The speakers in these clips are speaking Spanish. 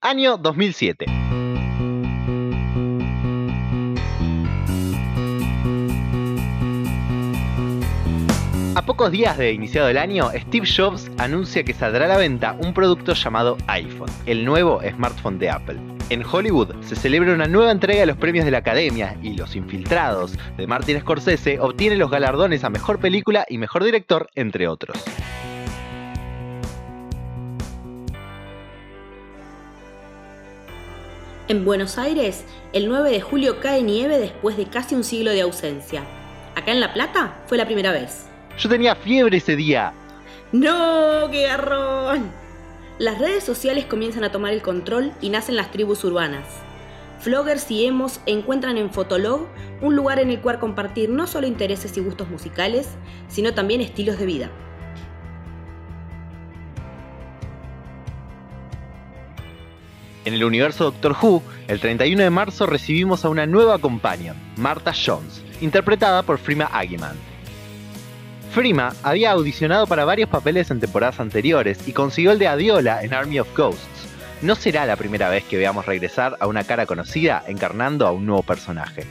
Año 2007. A pocos días de iniciado el año, Steve Jobs anuncia que saldrá a la venta un producto llamado iPhone, el nuevo smartphone de Apple. En Hollywood se celebra una nueva entrega de los premios de la Academia y Los Infiltrados de Martin Scorsese obtiene los galardones a Mejor Película y Mejor Director, entre otros. En Buenos Aires, el 9 de julio cae nieve después de casi un siglo de ausencia. Acá en La Plata fue la primera vez. Yo tenía fiebre ese día. ¡No! ¡Qué garrón! Las redes sociales comienzan a tomar el control y nacen las tribus urbanas. Floggers y emos encuentran en Fotolog un lugar en el cual compartir no solo intereses y gustos musicales, sino también estilos de vida. En el universo Doctor Who, el 31 de marzo recibimos a una nueva companion, Martha Jones, interpretada por Frima Agyeman. Frima había audicionado para varios papeles en temporadas anteriores y consiguió el de Adiola en Army of Ghosts. No será la primera vez que veamos regresar a una cara conocida encarnando a un nuevo personaje.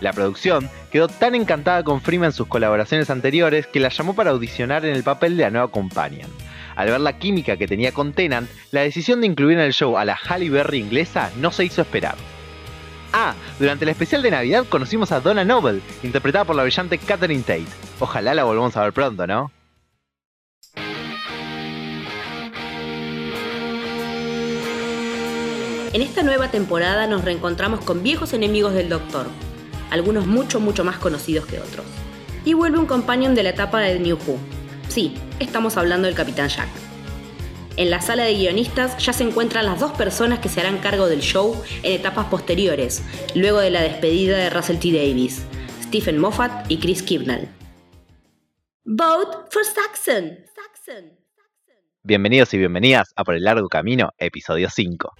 La producción quedó tan encantada con Frima en sus colaboraciones anteriores que la llamó para audicionar en el papel de la nueva companion. Al ver la química que tenía con Tennant, la decisión de incluir en el show a la Halle Berry inglesa no se hizo esperar. Ah, durante el especial de Navidad conocimos a Donna Noble, interpretada por la brillante Catherine Tate. Ojalá la volvamos a ver pronto, ¿no? En esta nueva temporada nos reencontramos con viejos enemigos del Doctor, algunos mucho mucho más conocidos que otros. Y vuelve un companion de la etapa de New Who. Sí, estamos hablando del Capitán Jack. En la sala de guionistas ya se encuentran las dos personas que se harán cargo del show en etapas posteriores, luego de la despedida de Russell T. Davis, Stephen Moffat y Chris Kibnall. Vote for Saxon. Saxon. Bienvenidos y bienvenidas a Por el Largo Camino, episodio 5.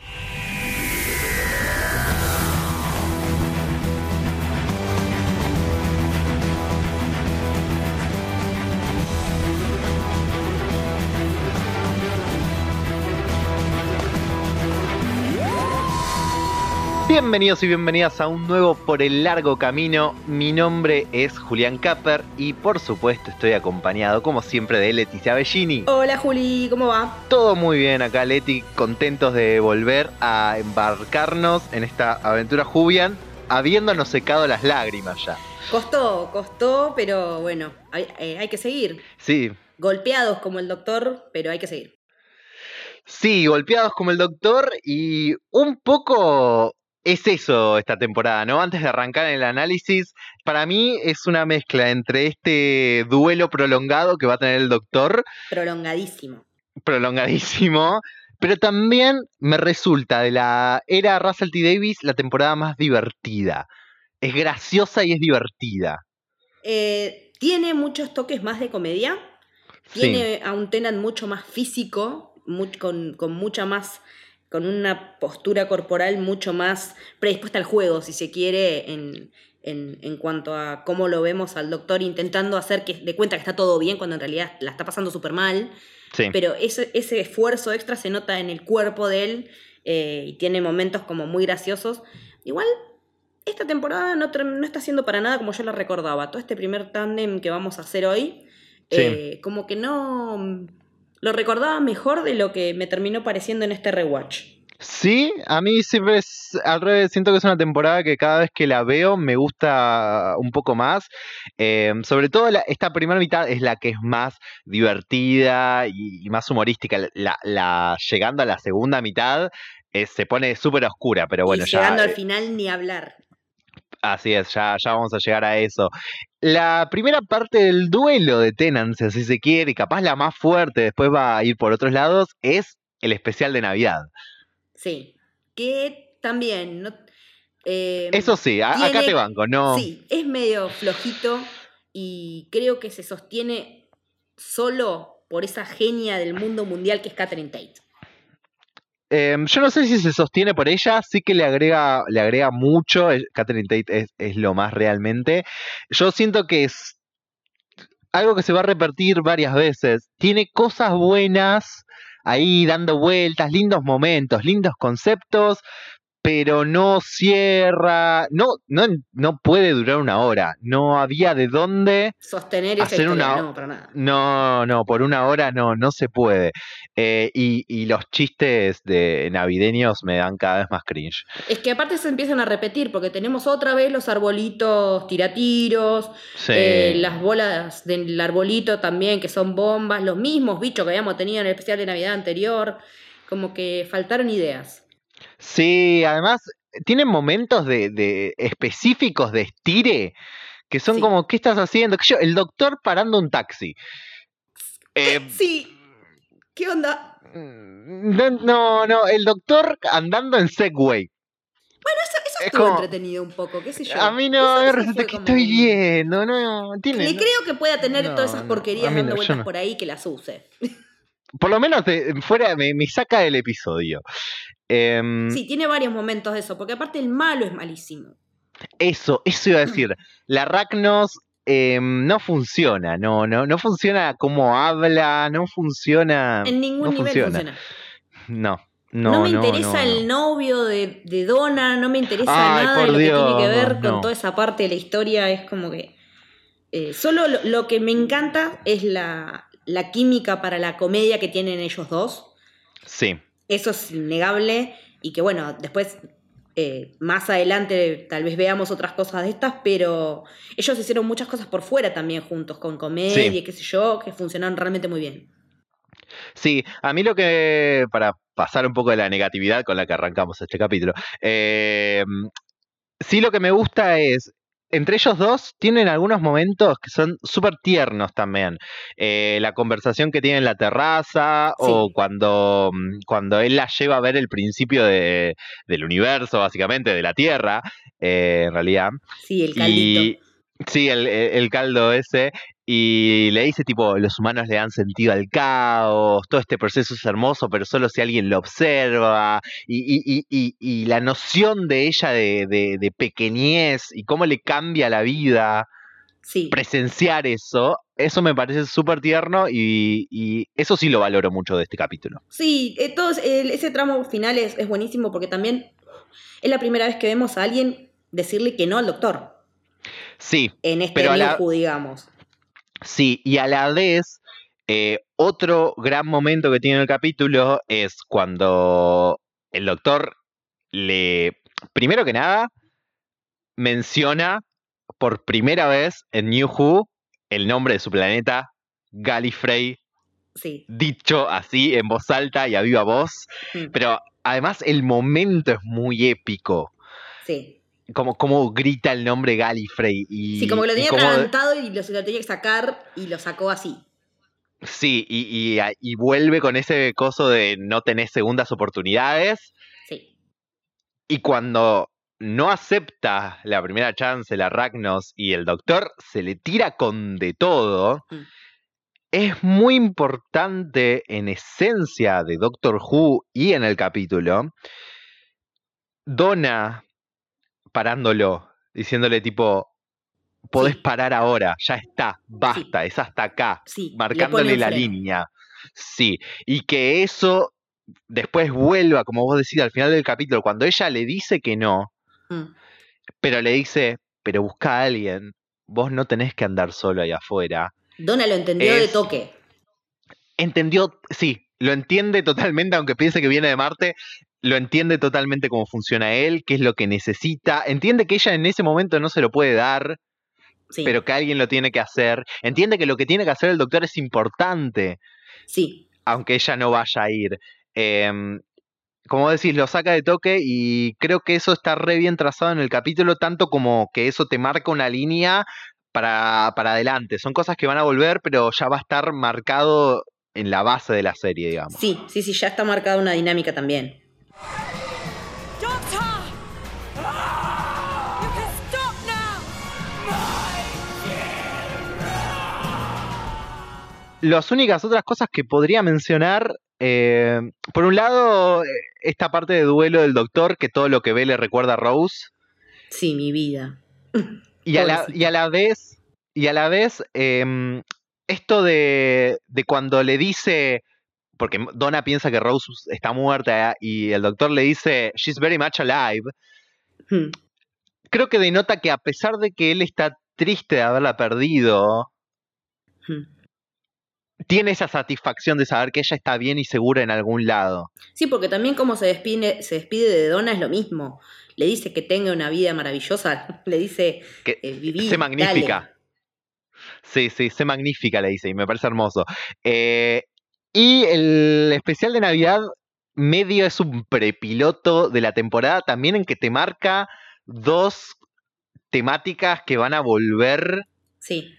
Bienvenidos y bienvenidas a un nuevo Por el Largo Camino. Mi nombre es Julián Capper y por supuesto estoy acompañado como siempre de Leticia Bellini. Hola Juli, ¿cómo va? Todo muy bien acá Leti, contentos de volver a embarcarnos en esta aventura Julián, habiéndonos secado las lágrimas ya. Costó, costó, pero bueno, hay, eh, hay que seguir. Sí. Golpeados como el doctor, pero hay que seguir. Sí, golpeados como el doctor y un poco es eso esta temporada, ¿no? Antes de arrancar el análisis, para mí es una mezcla entre este duelo prolongado que va a tener el doctor. Prolongadísimo. Prolongadísimo. Pero también me resulta de la era Russell T. Davis la temporada más divertida. Es graciosa y es divertida. Eh, tiene muchos toques más de comedia. Tiene a un Tenant mucho más físico, con, con mucha más con una postura corporal mucho más predispuesta al juego, si se quiere, en, en, cuanto a cómo lo vemos al doctor intentando hacer que de cuenta que está todo bien cuando en realidad la está pasando súper mal. Pero ese, ese esfuerzo extra se nota en el cuerpo de él eh, y tiene momentos como muy graciosos. Igual, esta temporada no, no, está siendo para nada como yo la recordaba. Todo este primer tándem que vamos a hacer hoy, eh, como que no lo recordaba mejor de lo que me terminó pareciendo en este rewatch. Sí, a mí siempre es al revés, siento que es una temporada que cada vez que la veo me gusta un poco más. Em, sobre todo esta primera mitad es la que es más divertida y, más humorística. La, llegando a la segunda mitad eh, se pone súper oscura, pero bueno, ya. Llegando al eh, final ni hablar. Así es, ya, ya vamos a llegar a eso. La primera parte del duelo de Tenant, si así se quiere, y capaz la más fuerte, después va a ir por otros lados, es el especial de Navidad. Sí, que también, no, eh, Eso sí, acá te banco, ¿no? Sí, es medio flojito y creo que se sostiene solo por esa genia del mundo mundial que es Catherine Tate. Em, yo no sé si se sostiene por ella, sí que le agrega, le agrega mucho. Catherine Tate es, lo más realmente. Yo siento que es algo que se va a repetir varias veces. Tiene cosas buenas, ahí dando vueltas, lindos momentos, lindos conceptos, pero no cierra, no, no, no puede durar una hora. No había de dónde sostener esa hacer una no, para nada. No, no, por una hora no, no se puede. Eh, y, y, los chistes de navideños me dan cada vez más cringe. Es que aparte se empiezan a repetir, porque tenemos otra vez los arbolitos tiratiros, eh, las bolas del arbolito también, que son bombas, los mismos bichos que habíamos tenido en el especial de Navidad anterior. Como que faltaron ideas. Sí, además tienen momentos de, específicos de estire que son como, ¿qué estás haciendo? yo, el doctor parando un taxi. Eh, sí. ¿Qué onda? Mm, no, no, el doctor andando en Segway. Bueno, eso, eso estuvo entretenido un poco, qué sé yo. A mí no, me resulta que estoy viendo, no, tiene. Le creo que pueda tener todas esas porquerías dando vueltas por ahí que las use. Por lo menos fuera me, me saca del episodio. Em, sí, tiene varios momentos de eso, porque aparte el malo es malísimo. Eso, eso iba a decir. La Ragnos em, no funciona, no, no, no funciona como habla, no funciona. En ningún nivel funciona. No. No, no me interesa el novio de, de, Donna, no me interesa nada de lo que tiene que ver con toda esa parte de la historia. Es como que. Eh, solo lo, que me encanta es la, la química para la comedia que tienen ellos dos. Sí. Eso es innegable y que bueno, después eh, más adelante tal vez veamos otras cosas de estas, pero ellos hicieron muchas cosas por fuera también juntos, con comedia, y qué sé yo, que funcionaron realmente muy bien. Sí, a mí lo que, para pasar un poco de la negatividad con la que arrancamos este capítulo, eh, sí lo que me gusta es entre ellos dos tienen algunos momentos que son súper tiernos también. Eh, la conversación que tienen en la terraza o cuando, mm, cuando él la lleva a ver el principio de, del universo, básicamente, de la Tierra, eh, en realidad. Sí, el caldito. Sí, el, caldo ese. Y le dice tipo, los humanos le dan sentido al caos, todo este proceso es hermoso, pero solo si alguien lo observa. Y, y, y, y la noción de ella de, de, pequeñez y cómo le cambia la vida. Presenciar eso, eso me parece súper tierno y, eso sí lo valoro mucho de este capítulo. Sí, eh, ese tramo final es, es buenísimo porque también es la primera vez que vemos a alguien decirle que no al doctor. Sí. En este pero digamos. Sí, y a la vez, eh, otro gran momento que tiene el capítulo es cuando el doctor le, primero que nada, menciona por primera vez en New Who el nombre de su planeta, Gallifrey. Sí. Dicho así en voz alta y a viva voz. Mm. Pero además el momento es muy épico. Sí como, como grita el nombre Gallifrey. Y, sí, como que lo tenía atragantado y lo, tenía que sacar y lo sacó así. Sí, y, y, vuelve con ese coso de no tener segundas oportunidades. Sí. Y cuando no acepta la primera chance, la Ragnos y el doctor, se le tira con de todo. Mm. Es muy importante en esencia de Doctor Who y en el capítulo. Donna parándolo, diciéndole tipo, podés parar ahora, ya está, basta, es hasta acá, marcándole la línea. Sí, y que eso después vuelva, como vos decís al final del capítulo, cuando ella le dice que no, mm. pero le dice, pero busca a alguien, vos no tenés que andar solo ahí afuera. Donna lo entendió de toque. Entendió, sí, lo entiende totalmente, aunque piense que viene de Marte, lo entiende totalmente cómo funciona él, qué es lo que necesita, entiende que ella en ese momento no se lo puede dar, pero que alguien lo tiene que hacer, entiende que lo que tiene que hacer el doctor es importante, sí. aunque ella no vaya a ir. Em, como decís, lo saca de toque y creo que eso está re bien trazado en el capítulo, tanto como que eso te marca una línea para, para adelante. Son cosas que van a volver, pero ya va a estar marcado en la base de la serie, digamos. Sí, sí, sí, ya está marcada una dinámica también. Las únicas otras cosas que podría mencionar, eh, por un lado, esta parte de duelo del doctor, que todo lo que ve le recuerda a Rose. Sí, mi vida. Y a, la, y a la vez, y a la vez, em, esto de, de cuando le dice, porque Donna piensa que Rose está muerta y el doctor le dice, she's very much alive. Hmm. Creo que denota que a pesar de que él está triste de haberla perdido, hmm. tiene esa satisfacción de saber que ella está bien y segura en algún lado. Sí, porque también como se despide, se despide de Donna es lo mismo. Le dice que tenga una vida maravillosa, le dice que eh, se magnífica. Sí, sí, se magnífica, le dice, y me parece hermoso. Eh, y el especial de Navidad medio es un prepiloto de la temporada también en que te marca dos temáticas que van a volver sí.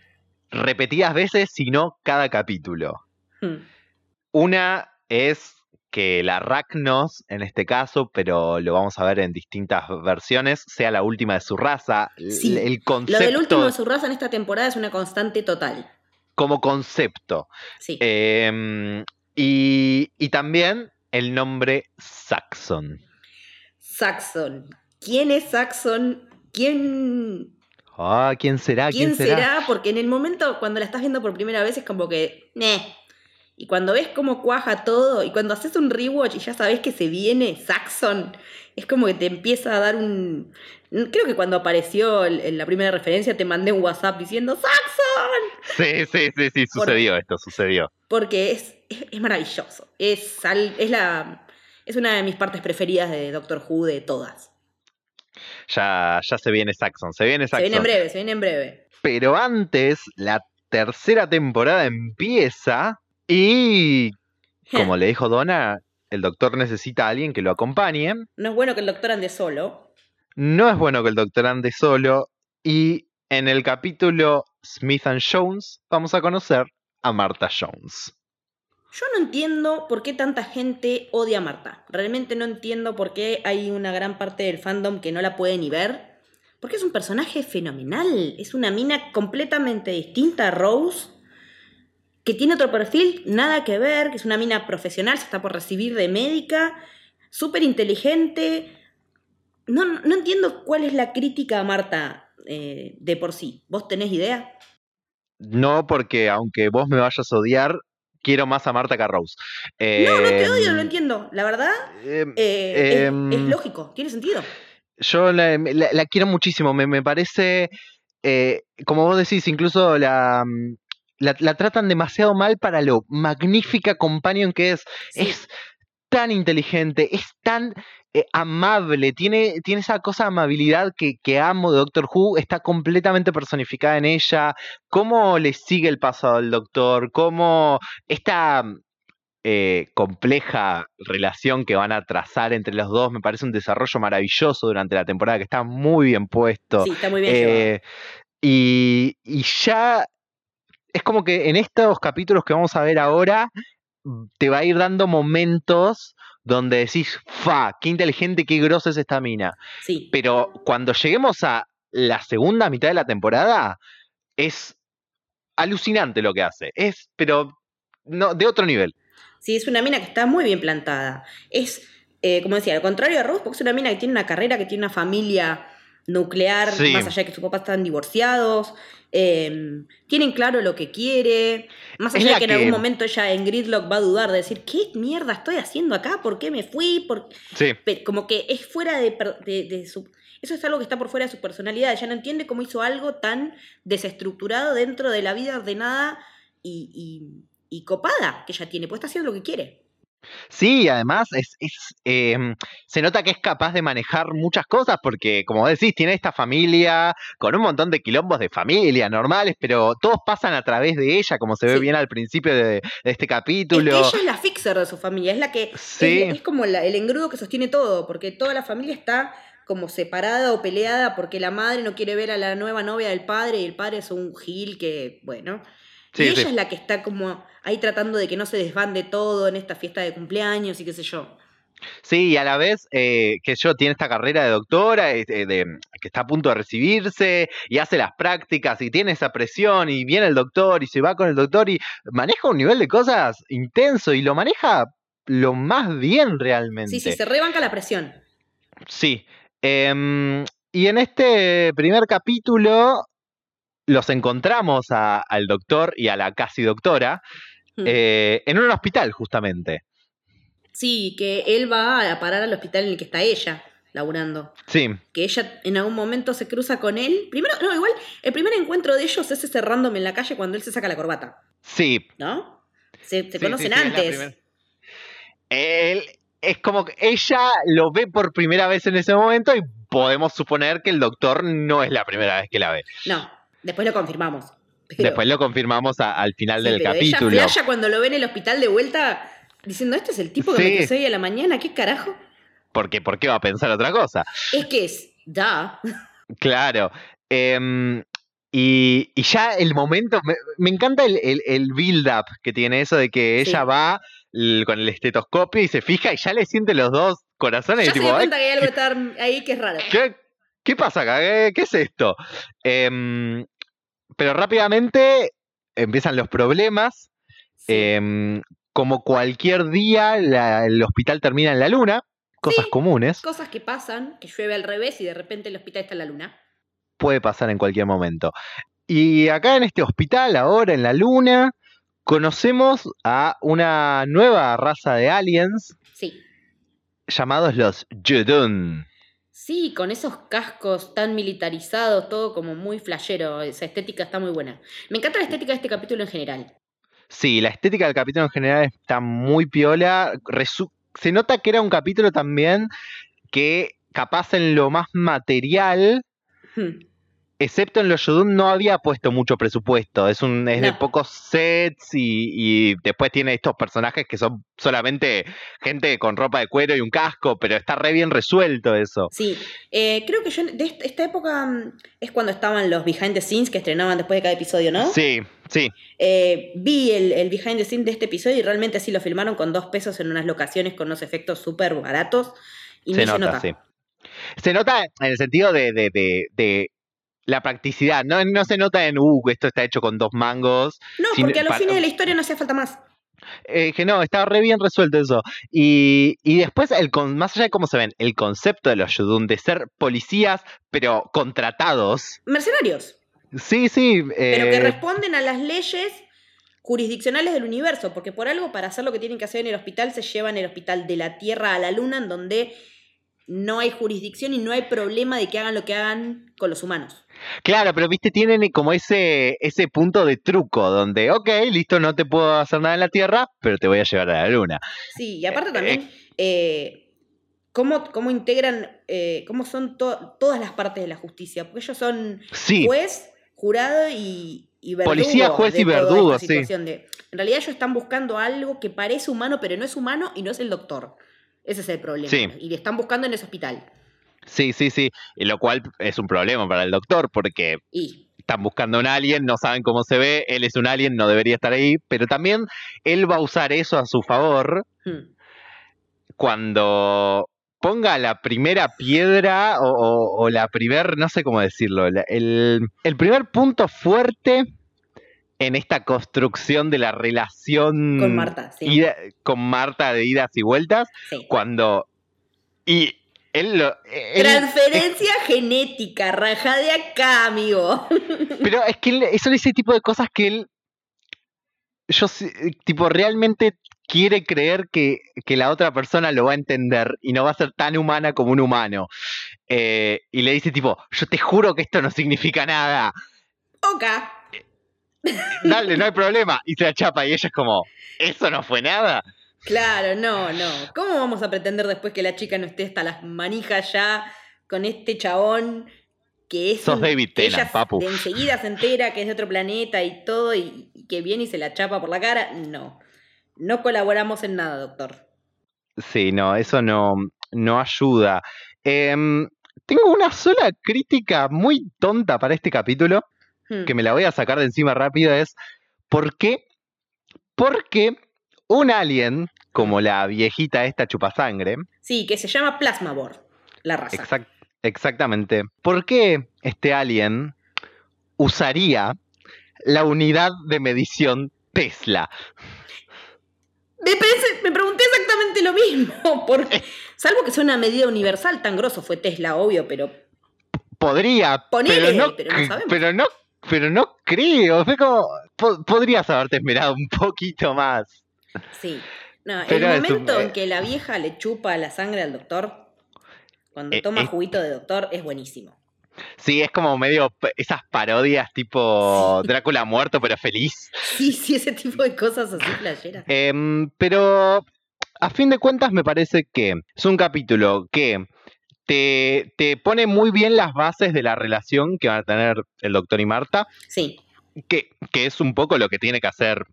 repetidas veces, sino cada capítulo. Hmm. Una es que la Aracnos, en este caso, pero lo vamos a ver en distintas versiones, sea la última de su raza. Sí. El concepto, lo del último de su raza en esta temporada es una constante total como concepto. Sí. Em, y, también el nombre Saxon. Saxon. ¿Quién es Saxon? ¿Quién Ah, ¿quién será? ¿Quién, será? Porque en el momento cuando la estás viendo por primera vez es como que, Y cuando ves cómo cuaja todo y cuando haces un rewatch y ya sabes que se viene Saxon, es como que te empieza a dar un... Creo que cuando apareció en la primera referencia te mandé un WhatsApp diciendo ¡Saxon! Sí, sí, sí, sí, sucedió esto, sucedió. Porque es, es, maravilloso. Es, es, la, es una de mis partes preferidas de Doctor Who de todas. Ya, ya se viene Saxon, se viene Saxon. Se viene en breve, se viene en breve. Pero antes, la tercera temporada empieza y, como le dijo Donna, el doctor necesita a alguien que lo acompañe. No es bueno que el doctor ande solo. No es bueno que el doctor ande solo. Y en el capítulo Smith and Jones vamos a conocer a Martha Jones. Yo no entiendo por qué tanta gente odia a Marta. Realmente no entiendo por qué hay una gran parte del fandom que no la puede ni ver. Porque es un personaje fenomenal. Es una mina completamente distinta a Rose que tiene otro perfil, nada que ver, que es una mina profesional, se está por recibir de médica, súper inteligente. No, no, entiendo cuál es la crítica a Marta eh, de por sí. ¿Vos tenés idea? No, porque aunque vos me vayas a odiar, quiero más a Marta que a Rose. no, no te odio, lo em, entiendo. La verdad, em, eh, es, em, lógico, tiene sentido. Yo la, quiero muchísimo, me, me parece, eh, como vos decís, incluso la, mm, la, tratan demasiado mal para lo magnífica companion que es. Es tan inteligente, es tan eh, amable, tiene, tiene esa cosa de amabilidad que, que, amo de Doctor Who, está completamente personificada en ella, cómo le sigue el paso al Doctor, cómo esta eh, compleja relación que van a trazar entre los dos, me parece un desarrollo maravilloso durante la temporada que está muy bien puesto. Sí, está muy bien eh, y, y, ya es como que en estos capítulos que vamos a ver ahora, te va a ir dando momentos donde decís, fa, qué inteligente, qué grosa es esta mina. Sí. Pero cuando lleguemos a la segunda mitad de la temporada, es alucinante lo que hace. Es, pero no, de otro nivel. Sí, es una mina que está muy bien plantada. Es, eh, como decía, al contrario de Rose, porque es una mina que tiene una carrera, que tiene una familia nuclear, más allá de que sus papás están divorciados, Em, tienen claro lo que quiere. Más allá de que, en algún momento ella en Gridlock va a dudar de decir, ¿qué mierda estoy haciendo acá? ¿Por qué me fui? ¿Por... Como que es fuera de, su... Eso es algo que está por fuera de su personalidad. Ella no entiende cómo hizo algo tan desestructurado dentro de la vida ordenada y, y copada que ella tiene. Pues está haciendo lo que quiere. Sí, además es, em, se nota que es capaz de manejar muchas cosas porque, como decís, tiene esta familia con un montón de quilombos de familia normales, pero todos pasan a través de ella, como se ve bien al principio de, este capítulo. ella es la fixer de su familia, es la que es, como el engrudo que sostiene todo, porque toda la familia está como separada o peleada porque la madre no quiere ver a la nueva novia del padre y el padre es un gil que, bueno, y ella es la que está como ahí tratando de que no se desbande todo en esta fiesta de cumpleaños y qué sé yo. Sí, y a la vez eh, que yo tiene esta carrera de doctora, eh, de, que está a punto de recibirse y hace las prácticas y tiene esa presión y viene el doctor y se va con el doctor y maneja un nivel de cosas intenso y lo maneja lo más bien realmente. Sí, sí, se rebanca la presión. Sí. Em, y en este primer capítulo los encontramos al doctor y a la casi doctora eh, en un hospital justamente. Sí, que él va a parar al hospital en el que está ella laburando. Sí, Que ella en algún momento se cruza con él. Primero, no, igual, el primer encuentro de ellos es ese random en la calle cuando él se saca la corbata, sí. ¿no? Se, se Sí, conocen sí, sí, antes. Él, es como que ella lo ve por primera vez en ese momento y podemos suponer que el doctor no es la primera vez que la ve. No, después lo confirmamos. Pero- Después lo confirmamos a- al final sí, del pero capítulo. Ella cuando lo ve en el hospital de vuelta diciendo, ¿este es el tipo que me Sí. crucé hoy a la mañana? ¿Qué carajo? Porque, ¿por qué va a pensar otra cosa? Es que es, da. Claro. Em, y, y ya el momento, me, me encanta el, el- el build-up que tiene eso de que Sí. ella va con el estetoscopio y se fija y ya le siente los dos corazones. Ya y se tipo, dio "Ay, cuenta que hay algo que está ahí que es raro. ¿Qué, qué pasa acá? ¿Qué, qué es esto? Em, pero rápidamente empiezan los problemas. Sí. Em, como cualquier día, la- el hospital termina en la luna. Cosas Sí. comunes. Cosas que pasan, que llueve al revés y de repente el hospital está en la luna. Puede pasar en cualquier momento. Y acá en este hospital, ahora en la luna, conocemos a una nueva raza de aliens Sí. llamados los Judun. Sí, con esos cascos tan militarizados, todo como muy flashero. Esa estética está muy buena. Me encanta la estética de este capítulo en general. Sí, la estética del capítulo en general está muy piola. Resu- se nota que era un capítulo también que capaz en lo más material, Hmm. Excepto en los Judun, no había puesto mucho presupuesto. Es, un, es de pocos sets y, y después tiene estos personajes que son solamente gente con ropa de cuero y un casco, pero está re bien resuelto eso. Sí, eh, creo que yo de est- esta época mm, es cuando estaban los behind the scenes que estrenaban después de cada episodio, ¿no? Sí, sí, Eh, vi el, el behind the scenes de este episodio y realmente sí lo filmaron con dos pesos en unas locaciones con unos efectos súper baratos. Y se nota, se nota. sí. Se nota en el sentido de, de, de- de la practicidad. No, no se nota en, uh, esto está hecho con dos mangos. No, Sin- porque a los para- fines de la historia no hacía falta más. Eh, que no, está re bien resuelto eso. Y, y después, el con, más allá de cómo se ven, el concepto de los Yudun de ser policías, pero contratados. Mercenarios, Sí, sí. pero que eh, responden a las leyes jurisdiccionales del universo, porque por algo para hacer lo que tienen que hacer en el hospital se llevan el hospital de la Tierra a la Luna, en donde no hay jurisdicción y no hay problema de que hagan lo que hagan con los humanos. Claro, pero viste, tienen como ese, ese punto de truco donde, ok, listo, no te puedo hacer nada en la Tierra, pero te voy a llevar a la Luna. Sí, y aparte también, eh, cómo, cómo integran, eh, cómo son to- todas las partes de la justicia, porque ellos son Sí, juez, jurado y, y verdugo. Policía, juez y verdugo, sí. de- en realidad ellos están buscando algo que parece humano, pero no es humano y no es el doctor. Ese es el problema. Sí. Y le están buscando en ese hospital. Sí, sí, sí. Y lo cual es un problema para el doctor porque Y están buscando a un alien, no saben cómo se ve, él es un alien, no debería estar ahí, pero también él va a usar eso a su favor hmm, cuando ponga la primera piedra o, o- o la primer, no sé cómo decirlo, el, el primer punto fuerte en esta construcción de la relación con Marta, sí. ida- con Marta de idas y vueltas, sí. cuando... Y él lo... él- Transferencia genética, raja de acá, amigo. pero es que él- son ese tipo de cosas que él... Yo, sí- tipo, realmente quiere creer que, que la otra persona lo va a entender y no va a ser tan humana como un humano. Eh, y le dice tipo, yo te juro que esto no significa nada. Oka. Dale, no hay problema. Y se la chapa y ella es como, ¿eso no fue nada? Claro, no, no. ¿Cómo vamos a pretender después que la chica no esté hasta las manijas ya con este chabón que es Sos un- David ella papu. de enseguida se entera que es de otro planeta y todo y, y que viene y se la chapa por la cara? No. No colaboramos en nada, doctor. Sí, no, eso no, no ayuda. Em, tengo una sola crítica muy tonta para este capítulo. Hmm. que me la voy a sacar de encima rápido es ¿por qué? Porque un alien como la viejita esta chupasangre, Sí, que se llama Plasmabor, la raza. exact- exactamente, ¿por qué este alien usaría la unidad de medición Tesla? Me, me pregunté exactamente lo mismo. Porque, salvo que sea una medida universal, tan grosso fue Tesla, obvio, pero Podría, Ponele, pero no, pero no sabemos. pero no pero no creo. Fue como. podrías haberte esmerado un poquito más. Sí. No, el momento en que la vieja le chupa la sangre al doctor, cuando eh, toma juguito de doctor, es buenísimo. Sí, es como medio esas parodias tipo Drácula muerto pero feliz. Sí, sí, ese tipo de cosas así playeras. Em, pero a fin de cuentas me parece que es un capítulo que te, te, pone muy bien las bases de la relación que van a tener el doctor y Marta. Sí. Que, que es un poco lo que tiene que hacer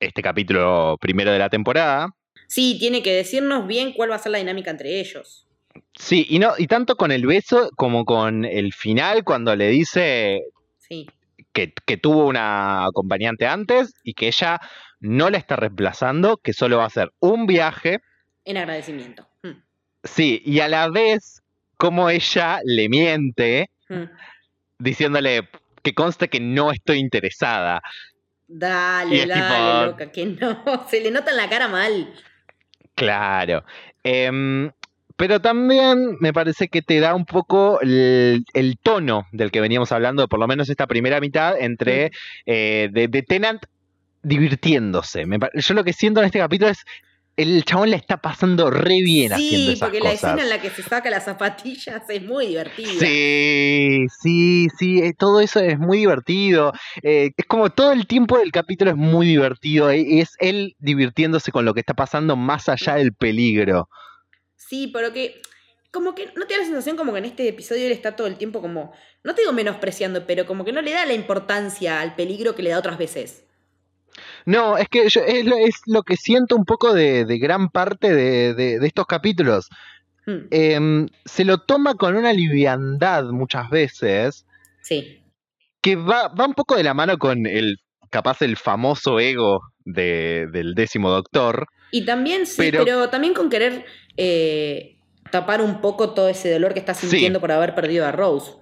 este capítulo primero de la temporada. Sí, tiene que decirnos bien cuál va a ser la dinámica entre ellos. Sí, y no, y tanto con el beso como con el final, cuando le dice que, que, tuvo una acompañante antes y que ella no la está reemplazando, que solo va a hacer un viaje. En agradecimiento. Hmm. Sí, y a la vez, como ella le miente, hmm. diciéndole que conste que no estoy interesada. Dale, dale, loca, que no. Se le nota en la cara mal. Claro. Em, pero también me parece que te da un poco el, tono del que veníamos hablando, por lo menos esta primera mitad, entre eh, de, de, Tenant divirtiéndose. yo lo que siento en este capítulo es el chabón le está pasando re bien haciendo esas porque la escena en la que se saca las zapatillas es muy divertida. Sí, sí, sí, eh, todo eso es muy divertido. Eh, es como todo el tiempo del capítulo es muy divertido. Es él divirtiéndose con lo que está pasando más allá del peligro. Sí, pero que como que no te da la sensación como que en este episodio él está todo el tiempo como, no te digo menospreciando, pero como que no le da la importancia al peligro que le da otras veces. No, es que es, lo, que siento un poco de, gran parte de, estos capítulos. Hmm. Em, se lo toma con una liviandad muchas veces. Sí. Que va, va un poco de la mano con el, capaz, el famoso ego del décimo doctor. Y también, sí, pero también con querer eh, tapar un poco todo ese dolor que está sintiendo por haber perdido a Rose.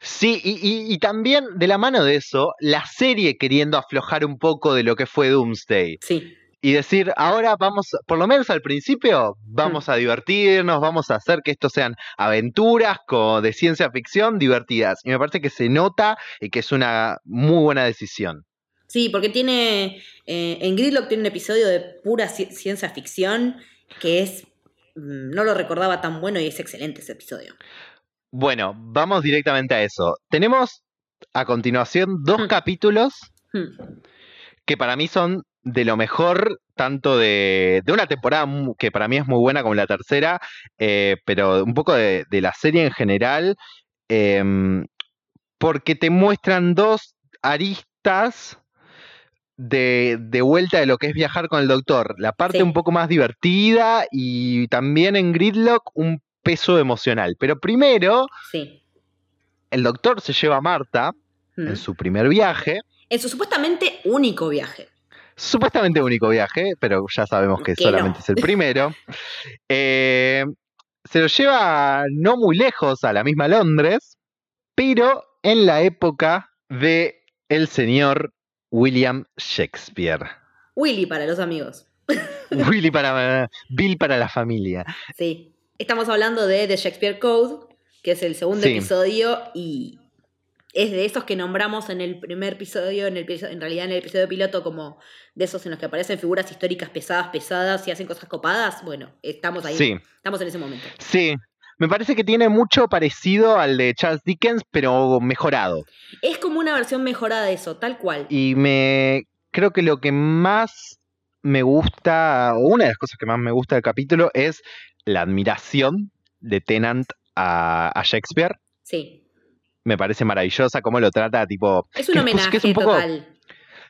Sí, y, también de la mano de eso, la serie queriendo aflojar un poco de lo que fue Doomsday. Sí. Y decir, ahora vamos, por lo menos al principio, vamos mm. a divertirnos, vamos a hacer que esto sean aventuras de ciencia ficción divertidas. Y me parece que se nota y que es una muy buena decisión. Sí, porque tiene, eh, en Gridlock tiene un episodio de pura ciencia ficción que es Mm, no lo recordaba tan bueno y es excelente ese episodio. Bueno, vamos directamente a eso. Tenemos a continuación dos hmm. capítulos hmm. que para mí son de lo mejor, tanto de, una temporada que para mí es muy buena como la tercera, eh, pero un poco de, la serie en general, em, porque te muestran dos aristas de, vuelta de lo que es viajar con el doctor. La parte un poco más divertida y también en Gridlock un peso emocional. Pero primero, el doctor se lleva a Marta en su primer viaje. En su supuestamente único viaje. Supuestamente único viaje, pero ya sabemos que, solamente es el primero. Eh, se lo lleva no muy lejos a la misma Londres, pero en la época de el señor William Shakespeare. Willy para los amigos. Willy para Bill para la familia. Sí. Estamos hablando de The Shakespeare Code, que es el segundo episodio y es de esos que nombramos en el primer episodio, en, el, en realidad en el episodio piloto, como de esos en los que aparecen figuras históricas pesadas, pesadas y hacen cosas copadas. Bueno, estamos ahí. Sí. Estamos en ese momento. Sí, me parece que tiene mucho parecido al de Charles Dickens, pero mejorado. Es como una versión mejorada de eso, tal cual. Y me creo que lo que más me gusta, o una de las cosas que más me gusta del capítulo es la admiración de Tennant a, Shakespeare. Sí. Me parece maravillosa cómo lo trata, tipo. Es un homenaje total.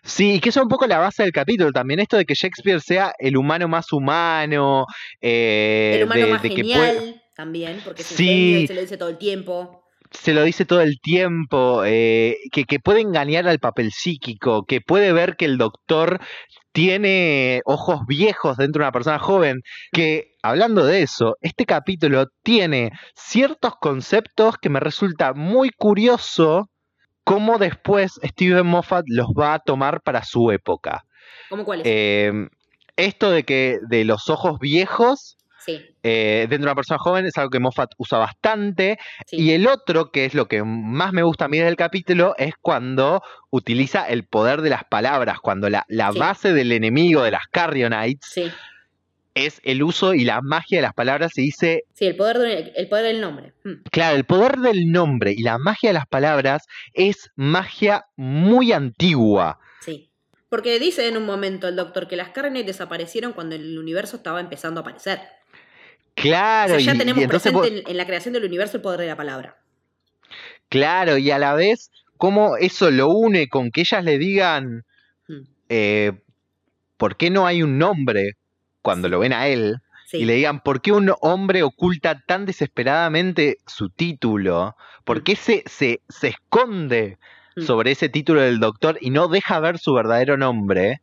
Sí, y que eso es un poco la base del capítulo también, esto de que Shakespeare sea el humano más humano. Eh, el humano más genial también, porque sí, se lo dice todo el tiempo. Se lo dice todo el tiempo, eh, que, que puede engañar al papel psíquico, que puede ver que el doctor tiene ojos viejos dentro de una persona joven, que hablando de eso, este capítulo tiene ciertos conceptos que me resulta muy curioso cómo después Steven Moffat los va a tomar para su época. ¿Cómo cuáles? Eh, esto de que de los ojos viejos Eh, dentro de una persona joven es algo que Moffat usa bastante. Y el otro, que es lo que más me gusta a mí del capítulo, es cuando utiliza el poder de las palabras, cuando la, base del enemigo de las Carrionites es el uso y la magia de las palabras. Se dice. Sí, el poder, el poder del nombre. Mm. Claro, el poder del nombre y la magia de las palabras es magia muy antigua. Sí. Porque dice en un momento el doctor que las Carrionites desaparecieron cuando el universo estaba empezando a aparecer. Claro. ya tenemos presente en, la creación del universo el poder de la palabra. Claro, y a la vez, cómo eso lo une con que ellas le digan, hmm. eh, ¿por qué no hay un nombre cuando lo ven a él? Y le digan, ¿por qué un hombre oculta tan desesperadamente su título? ¿Por hmm. qué se, se, se esconde hmm. sobre ese título del doctor y no deja ver su verdadero nombre?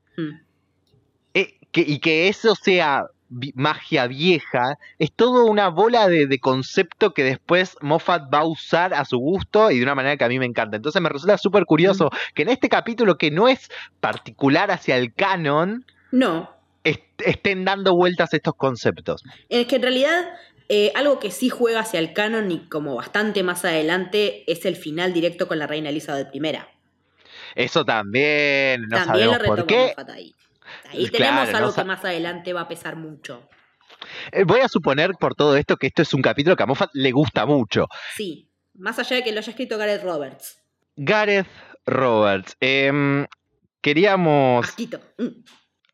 Eh, y que eso sea magia vieja, es todo una bola de, concepto que después Moffat va a usar a su gusto y de una manera que a mí me encanta. Entonces me resulta súper curioso que en este capítulo que no es particular hacia el canon, no. estén dando vueltas estos conceptos. Es que en realidad eh, algo que sí juega hacia el canon y como bastante más adelante es el final directo con la reina Elizabeth I. Eso también, no también sabemos por qué. ahí. Ahí tenemos algo que más adelante va a pesar mucho. Eh, voy a suponer por todo esto que esto es un capítulo que a Moffat le gusta mucho. Sí, más allá de que lo haya escrito Gareth Roberts. Gareth Roberts. Em, queríamos. Mm.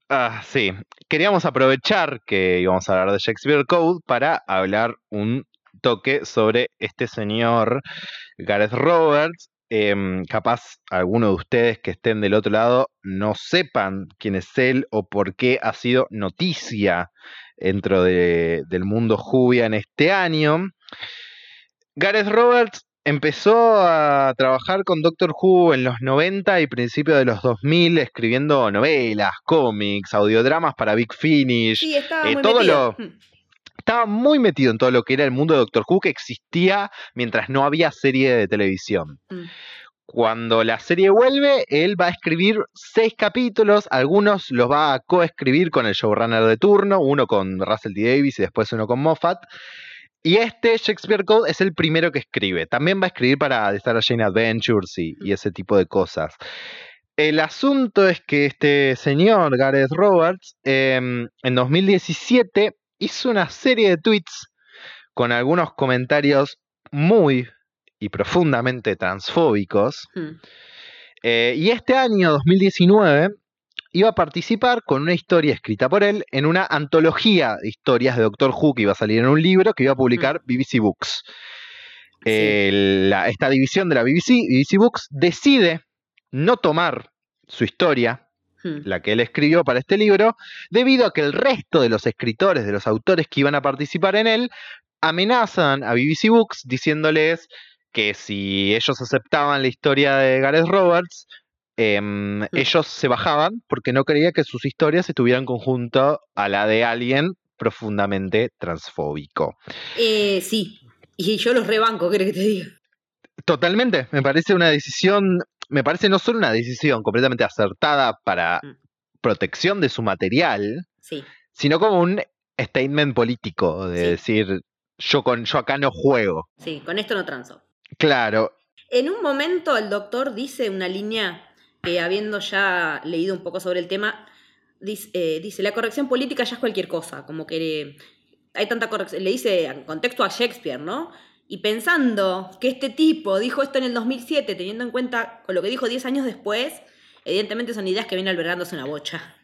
Ah, sí. Queríamos aprovechar que íbamos a hablar de Shakespeare Code para hablar un toque sobre este señor Gareth Roberts, Em, capaz alguno de ustedes que estén del otro lado no sepan quién es él o por qué ha sido noticia dentro del mundo Jubia en este año. Gareth Roberts empezó a trabajar con Doctor Who en los 90 y principios de los 2000 escribiendo novelas, cómics, audiodramas para Big Finish. Sí, eh, todo lo hmm. Estaba muy metido en todo lo que era el mundo de Doctor Who que existía mientras no había serie de televisión. Mm. Cuando la serie vuelve, él va a escribir seis capítulos, algunos los va a coescribir con el showrunner de turno, uno con Russell T. Davis y después uno con Moffat. Y este Shakespeare Code es el primero que escribe. También va a escribir para The Star Jane Adventures y, y, ese tipo de cosas. El asunto es que este señor, Gareth Roberts, em, en 2017 hizo una serie de tweets con algunos comentarios muy y profundamente transfóbicos. Hmm. Eh, y este año, 2019, iba a participar con una historia escrita por él en una antología de historias de Doctor Who que iba a salir en un libro que iba a publicar hmm. BBC Books. esta división de la BBC, BBC Books, decide no tomar su historia Hmm. la que él escribió para este libro, debido a que el resto de los escritores, de los autores que iban a participar en él, amenazan a BBC Books diciéndoles que si ellos aceptaban la historia de Gareth Roberts, em, hmm. ellos se bajaban porque no creía que sus historias estuvieran conjunto a la de alguien profundamente transfóbico. Eh, sí, y yo los rebanco, ¿qué que te diga? Totalmente, me parece una decisión me parece no solo una decisión completamente acertada para mm. protección de su material, sino como un statement político de decir, yo, con, yo acá no juego. Sí, con esto no transo. Claro. En un momento el doctor dice una línea que habiendo ya leído un poco sobre el tema, dice, eh, dice la corrección política ya es cualquier cosa, como que hay tanta corrección, le dice en contexto a Shakespeare, ¿no? Y pensando que este tipo dijo esto en el 2007, teniendo en cuenta con lo que dijo 10 años después, evidentemente son ideas que vienen albergándose una bocha.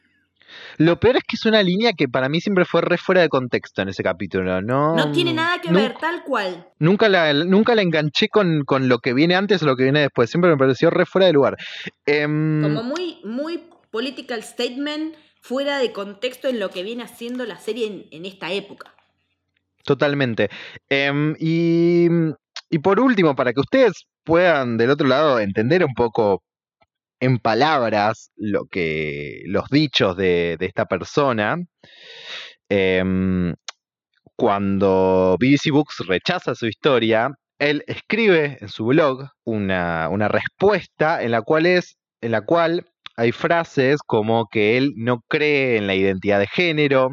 Lo peor es que es una línea que para mí siempre fue re fuera de contexto en ese capítulo. No, no tiene nada que ver, tal cual. Nunca la, nunca la enganché con, lo que viene antes o lo que viene después. Siempre me pareció re fuera de lugar. Em, Como muy, muy political statement fuera de contexto en lo que viene haciendo la serie en esta época. Totalmente. Em, y, por último, para que ustedes puedan del otro lado entender un poco en palabras lo que los dichos de, esta persona, em, cuando BBC Books rechaza su historia, él escribe en su blog una, una respuesta en la cual es en la cual hay frases como que él no cree en la identidad de género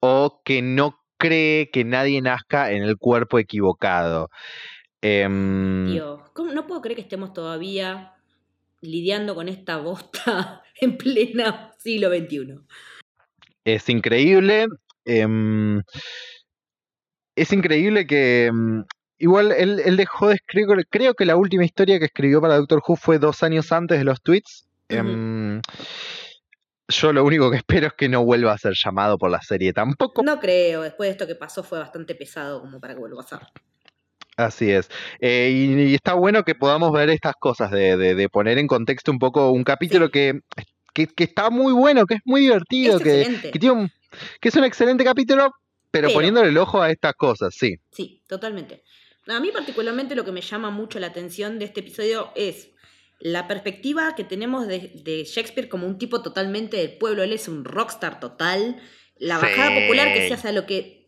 o que no cree que nadie nazca en el cuerpo equivocado. Em, Dios, no puedo creer que estemos todavía lidiando con esta bosta en pleno siglo XXI. Es increíble. Em, es increíble que. Em, igual él, dejó de escribir. Creo que la última historia que escribió para Doctor Who fue dos años antes de los tweets. Yo lo único que espero es que no vuelva a ser llamado por la serie tampoco. No creo. Después de esto que pasó fue bastante pesado como para que vuelva a ser. Así es. Eh, y, está bueno que podamos ver estas cosas, de, poner en contexto un poco un capítulo que, que, está muy bueno, que es muy divertido, que, que, tiene que, es un excelente capítulo, pero, poniéndole el ojo a estas cosas, sí. Sí, totalmente. A mí particularmente lo que me llama mucho la atención de este episodio es la perspectiva que tenemos de, Shakespeare como un tipo totalmente del pueblo. Él es un rockstar total. La bajada popular que se hace a lo que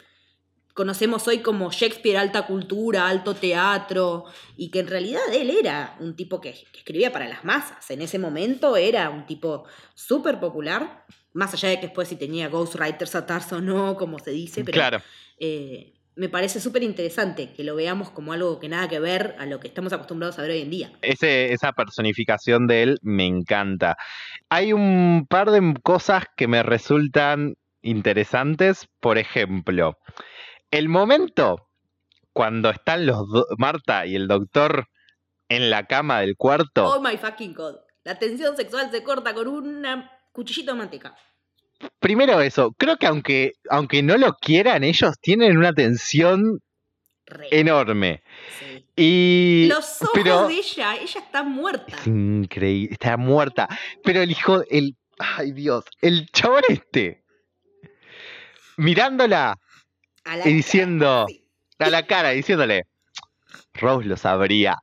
conocemos hoy como Shakespeare, alta cultura, alto teatro, y que en realidad él era un tipo que, escribía para las masas. En ese momento era un tipo súper popular, más allá de que después si tenía ghostwriters atarse o no, como se dice, pero claro. Eh, me parece súper interesante que lo veamos como algo que nada que ver a lo que estamos acostumbrados a ver hoy en día. esa personificación de él me encanta. Hay un par de cosas que me resultan interesantes, por ejemplo, el momento cuando están los Marta y el doctor en la cama del cuarto. Oh my fucking god. La tensión sexual se corta con una cuchillito de manteca. Primero eso, creo que aunque, aunque no lo quieran, ellos tienen una tensión enorme. Sí. Y, Los ojos de ella, ella está muerta. Es increíble, está muerta. Pero el hijo, el, ay Dios, el chabón este, mirándola y diciendo a la cara, diciéndole, Rose lo sabría.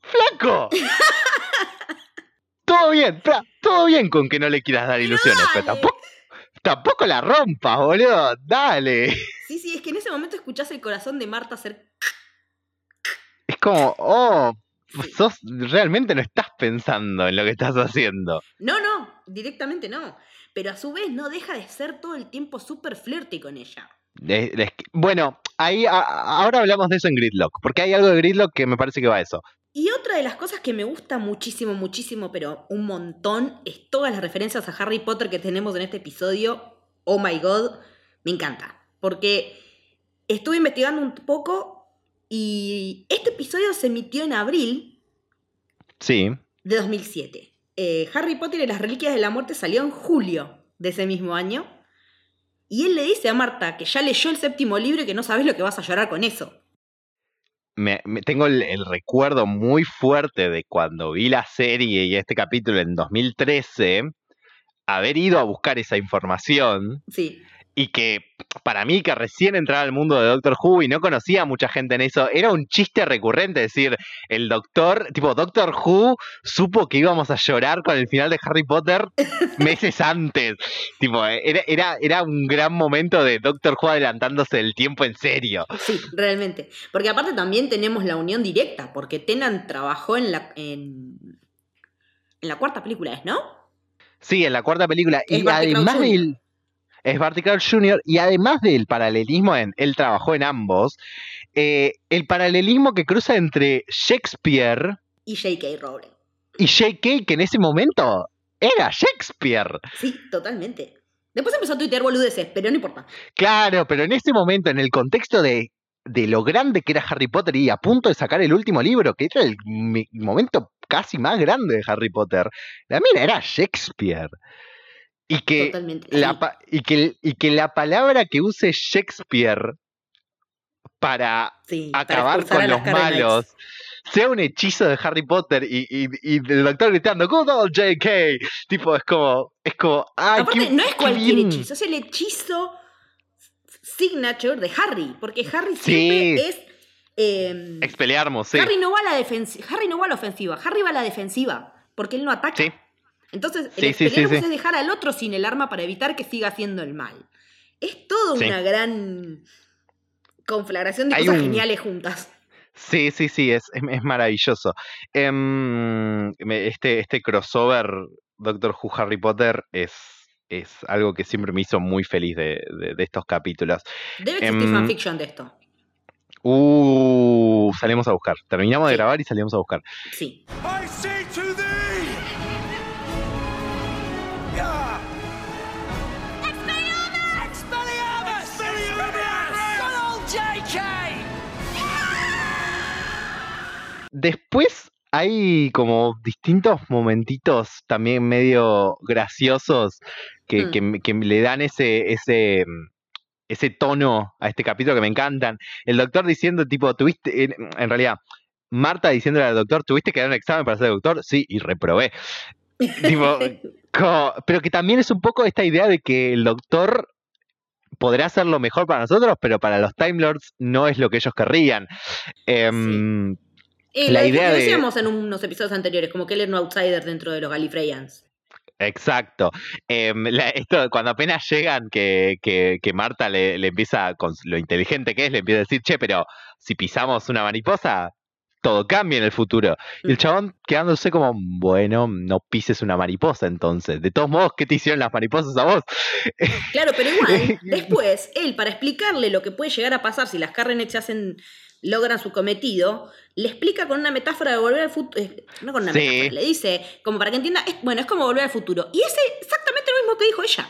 ¡Flaco! todo bien, todo bien con que no le quieras dar ilusiones, pero tampoco, tampoco la rompas, boludo. Dale. Sí, sí, es que en ese momento escuchás el corazón de Marta hacer. Es como, oh, sos, realmente no estás pensando en lo que estás haciendo. No, no, directamente no. Pero a su vez no deja de ser todo el tiempo súper flirty con ella bueno, ahí ahora hablamos de eso en Gridlock, porque hay algo de Gridlock que me parece que va a eso. Y otra de las cosas que me gusta muchísimo, muchísimo, pero un montón, es todas las referencias a Harry Potter que tenemos en este episodio. Oh my god, me encanta. Porque estuve investigando un poco y este episodio se emitió en abril sí. de 2007. Eh, Harry Potter y las Reliquias de la Muerte salió en julio de ese mismo año. Y él le dice a Marta que ya leyó el séptimo libro y que no sabes lo que vas a llorar con eso. Me, tengo el, recuerdo muy fuerte de cuando vi la serie y este capítulo en 2013, haber ido a buscar esa información. Sí y que para mí que recién entraba al mundo de Doctor Who y no conocía a mucha gente en eso, era un chiste recurrente, decir, el doctor, tipo, Doctor Who supo que íbamos a llorar con el final de Harry Potter meses antes. Tipo, era, era, era un gran momento de Doctor Who adelantándose el tiempo en serio. Sí, realmente. Porque aparte también tenemos la unión directa, porque Tenan trabajó en la, en, en la cuarta película, ¿es, no? Sí, en la cuarta película. y además es Barty Crouch Jr. y además del paralelismo en él trabajó en ambos, eh, el paralelismo que cruza entre Shakespeare y J.K. Rowling. Y J.K. que en ese momento era Shakespeare. Sí, totalmente. Después empezó a tuitear boludeces, pero no importa. Claro, pero en ese momento, en el contexto de, de lo grande que era Harry Potter y a punto de sacar el último libro, que era el momento casi más grande de Harry Potter, la mina era Shakespeare. Y que, la, y, que, y que la palabra que use Shakespeare para acabar con los malos sea un hechizo de Harry Potter y, y, el doctor gritando Good old JK. Tipo, es como. Es como. Aparte, no es cualquier hechizo, es el hechizo signature de Harry. Porque Harry siempre es. Eh, Expelearmos, sí. Harry no va a la defensiva. Harry no va a la ofensiva. Harry va a la defensiva. Porque él no ataca. Sí. Entonces, el sí, es dejar al otro sin el arma para evitar que siga haciendo el mal. Es toda una gran conflagración de cosas geniales juntas. Sí, sí, sí, es, es, maravilloso. Em, este, este crossover Doctor Who Harry Potter es, es algo que siempre me hizo muy feliz de, estos capítulos. Debe existir em, fanfiction de esto. Uh, salimos a buscar. Terminamos de grabar y salimos a buscar. Sí. Después hay como distintos momentitos también medio graciosos que, mm. le dan ese, ese, ese tono a este capítulo que me encantan. El doctor diciendo, tipo, tuviste, en, realidad, Marta diciéndole al doctor, ¿tuviste que dar un examen para ser doctor? Sí, y reprobé. pero que también es un poco esta idea de que el doctor podrá hacer lo mejor para nosotros, pero para los Time Lords no es lo que ellos querrían. La idea que decíamos en unos episodios anteriores, como que él era un outsider dentro de los Gallifreyans. Exacto. Em, esto, cuando apenas llegan, que, que, que Marta le, le, empieza, con lo inteligente que es, le empieza a decir, che, pero si pisamos una mariposa, todo cambia en el futuro. Y el chabón quedándose como, bueno, no pises una mariposa entonces. De todos modos, ¿qué te hicieron las mariposas a vos? Claro, pero igual, después, él, para explicarle lo que puede llegar a pasar si las Carrenet se hacen logran su cometido, le explica con una metáfora de volver al futuro. Eh, no con una metáfora, le dice, como para que entienda, bueno, es como volver al futuro. Y es exactamente lo mismo que dijo ella.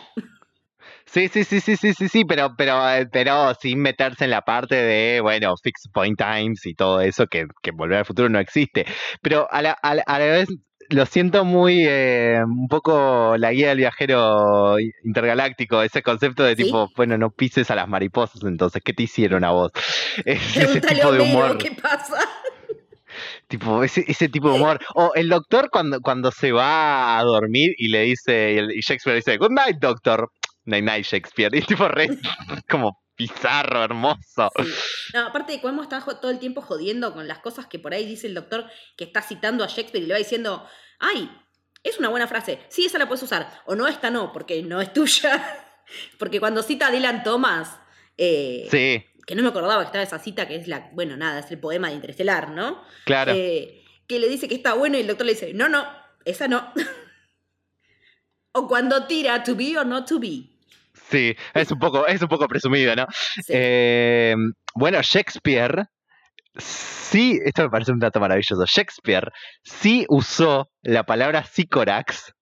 Sí, sí, sí, sí, sí, sí, sí, pero, pero, eh, pero sin meterse en la parte de, bueno, fixed point times y todo eso, que, que volver al futuro no existe. Pero a la, a la vez lo siento muy eh, un poco la guía del viajero intergaláctico, ese concepto de tipo, bueno, no pises a las mariposas, entonces, ¿qué te hicieron a vos? ese tipo de humor. ¿Qué pasa? Tipo, ese, ese tipo de humor. O el doctor cuando, cuando se va a dormir y le dice, y Shakespeare dice, Good night, doctor. Night night, Shakespeare. Y tipo, re, como bizarro, hermoso. No, aparte de cómo está todo el tiempo jodiendo con las cosas que por ahí dice el doctor que está citando a Shakespeare y le va diciendo, ay, es una buena frase, sí, esa la puedes usar, o no, esta no, porque no es tuya. porque cuando cita a Dylan Thomas, eh, sí. que no me acordaba que estaba esa cita, que es la, bueno, nada, es el poema de Interestelar, ¿no? Claro. Eh, que le dice que está bueno y el doctor le dice, no, no, esa no. o cuando tira to be or not to be. Sí, es un poco, es un poco presumido, ¿no? Eh, bueno, Shakespeare sí, esto me parece un dato maravilloso. Shakespeare sí usó la palabra Sycorax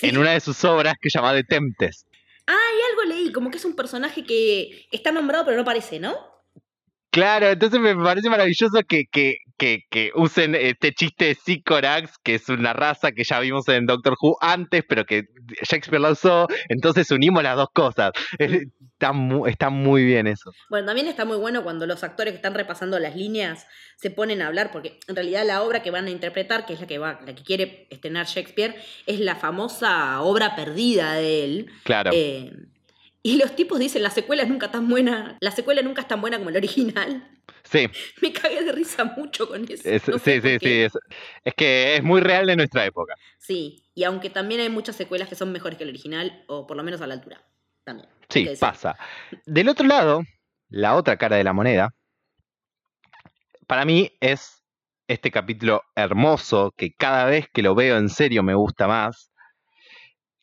en una de sus obras que llamaba The Tempest. Ah, y algo leí, como que es un personaje que está nombrado pero no aparece, ¿no? Claro, entonces me parece maravilloso que, que, que, que usen este chiste de Sycorax, que es una raza que ya vimos en Doctor Who antes, pero que Shakespeare la usó, entonces unimos las dos cosas. Está muy, está muy bien eso. Bueno, también está muy bueno cuando los actores que están repasando las líneas se ponen a hablar, porque en realidad la obra que van a interpretar, que es la que va, la que quiere estrenar Shakespeare, es la famosa obra perdida de él. Claro. Eh, y los tipos dicen, la secuela nunca tan buena, la secuela nunca es tan buena como el original. Sí. Me cagué de risa mucho con eso. sí, sí, sí. Es, que es muy real de nuestra época. Sí, y aunque también hay muchas secuelas que son mejores que el original, o por lo menos a la altura. También. Sí, pasa. Del otro lado, la otra cara de la moneda, para mí es este capítulo hermoso que cada vez que lo veo en serio me gusta más,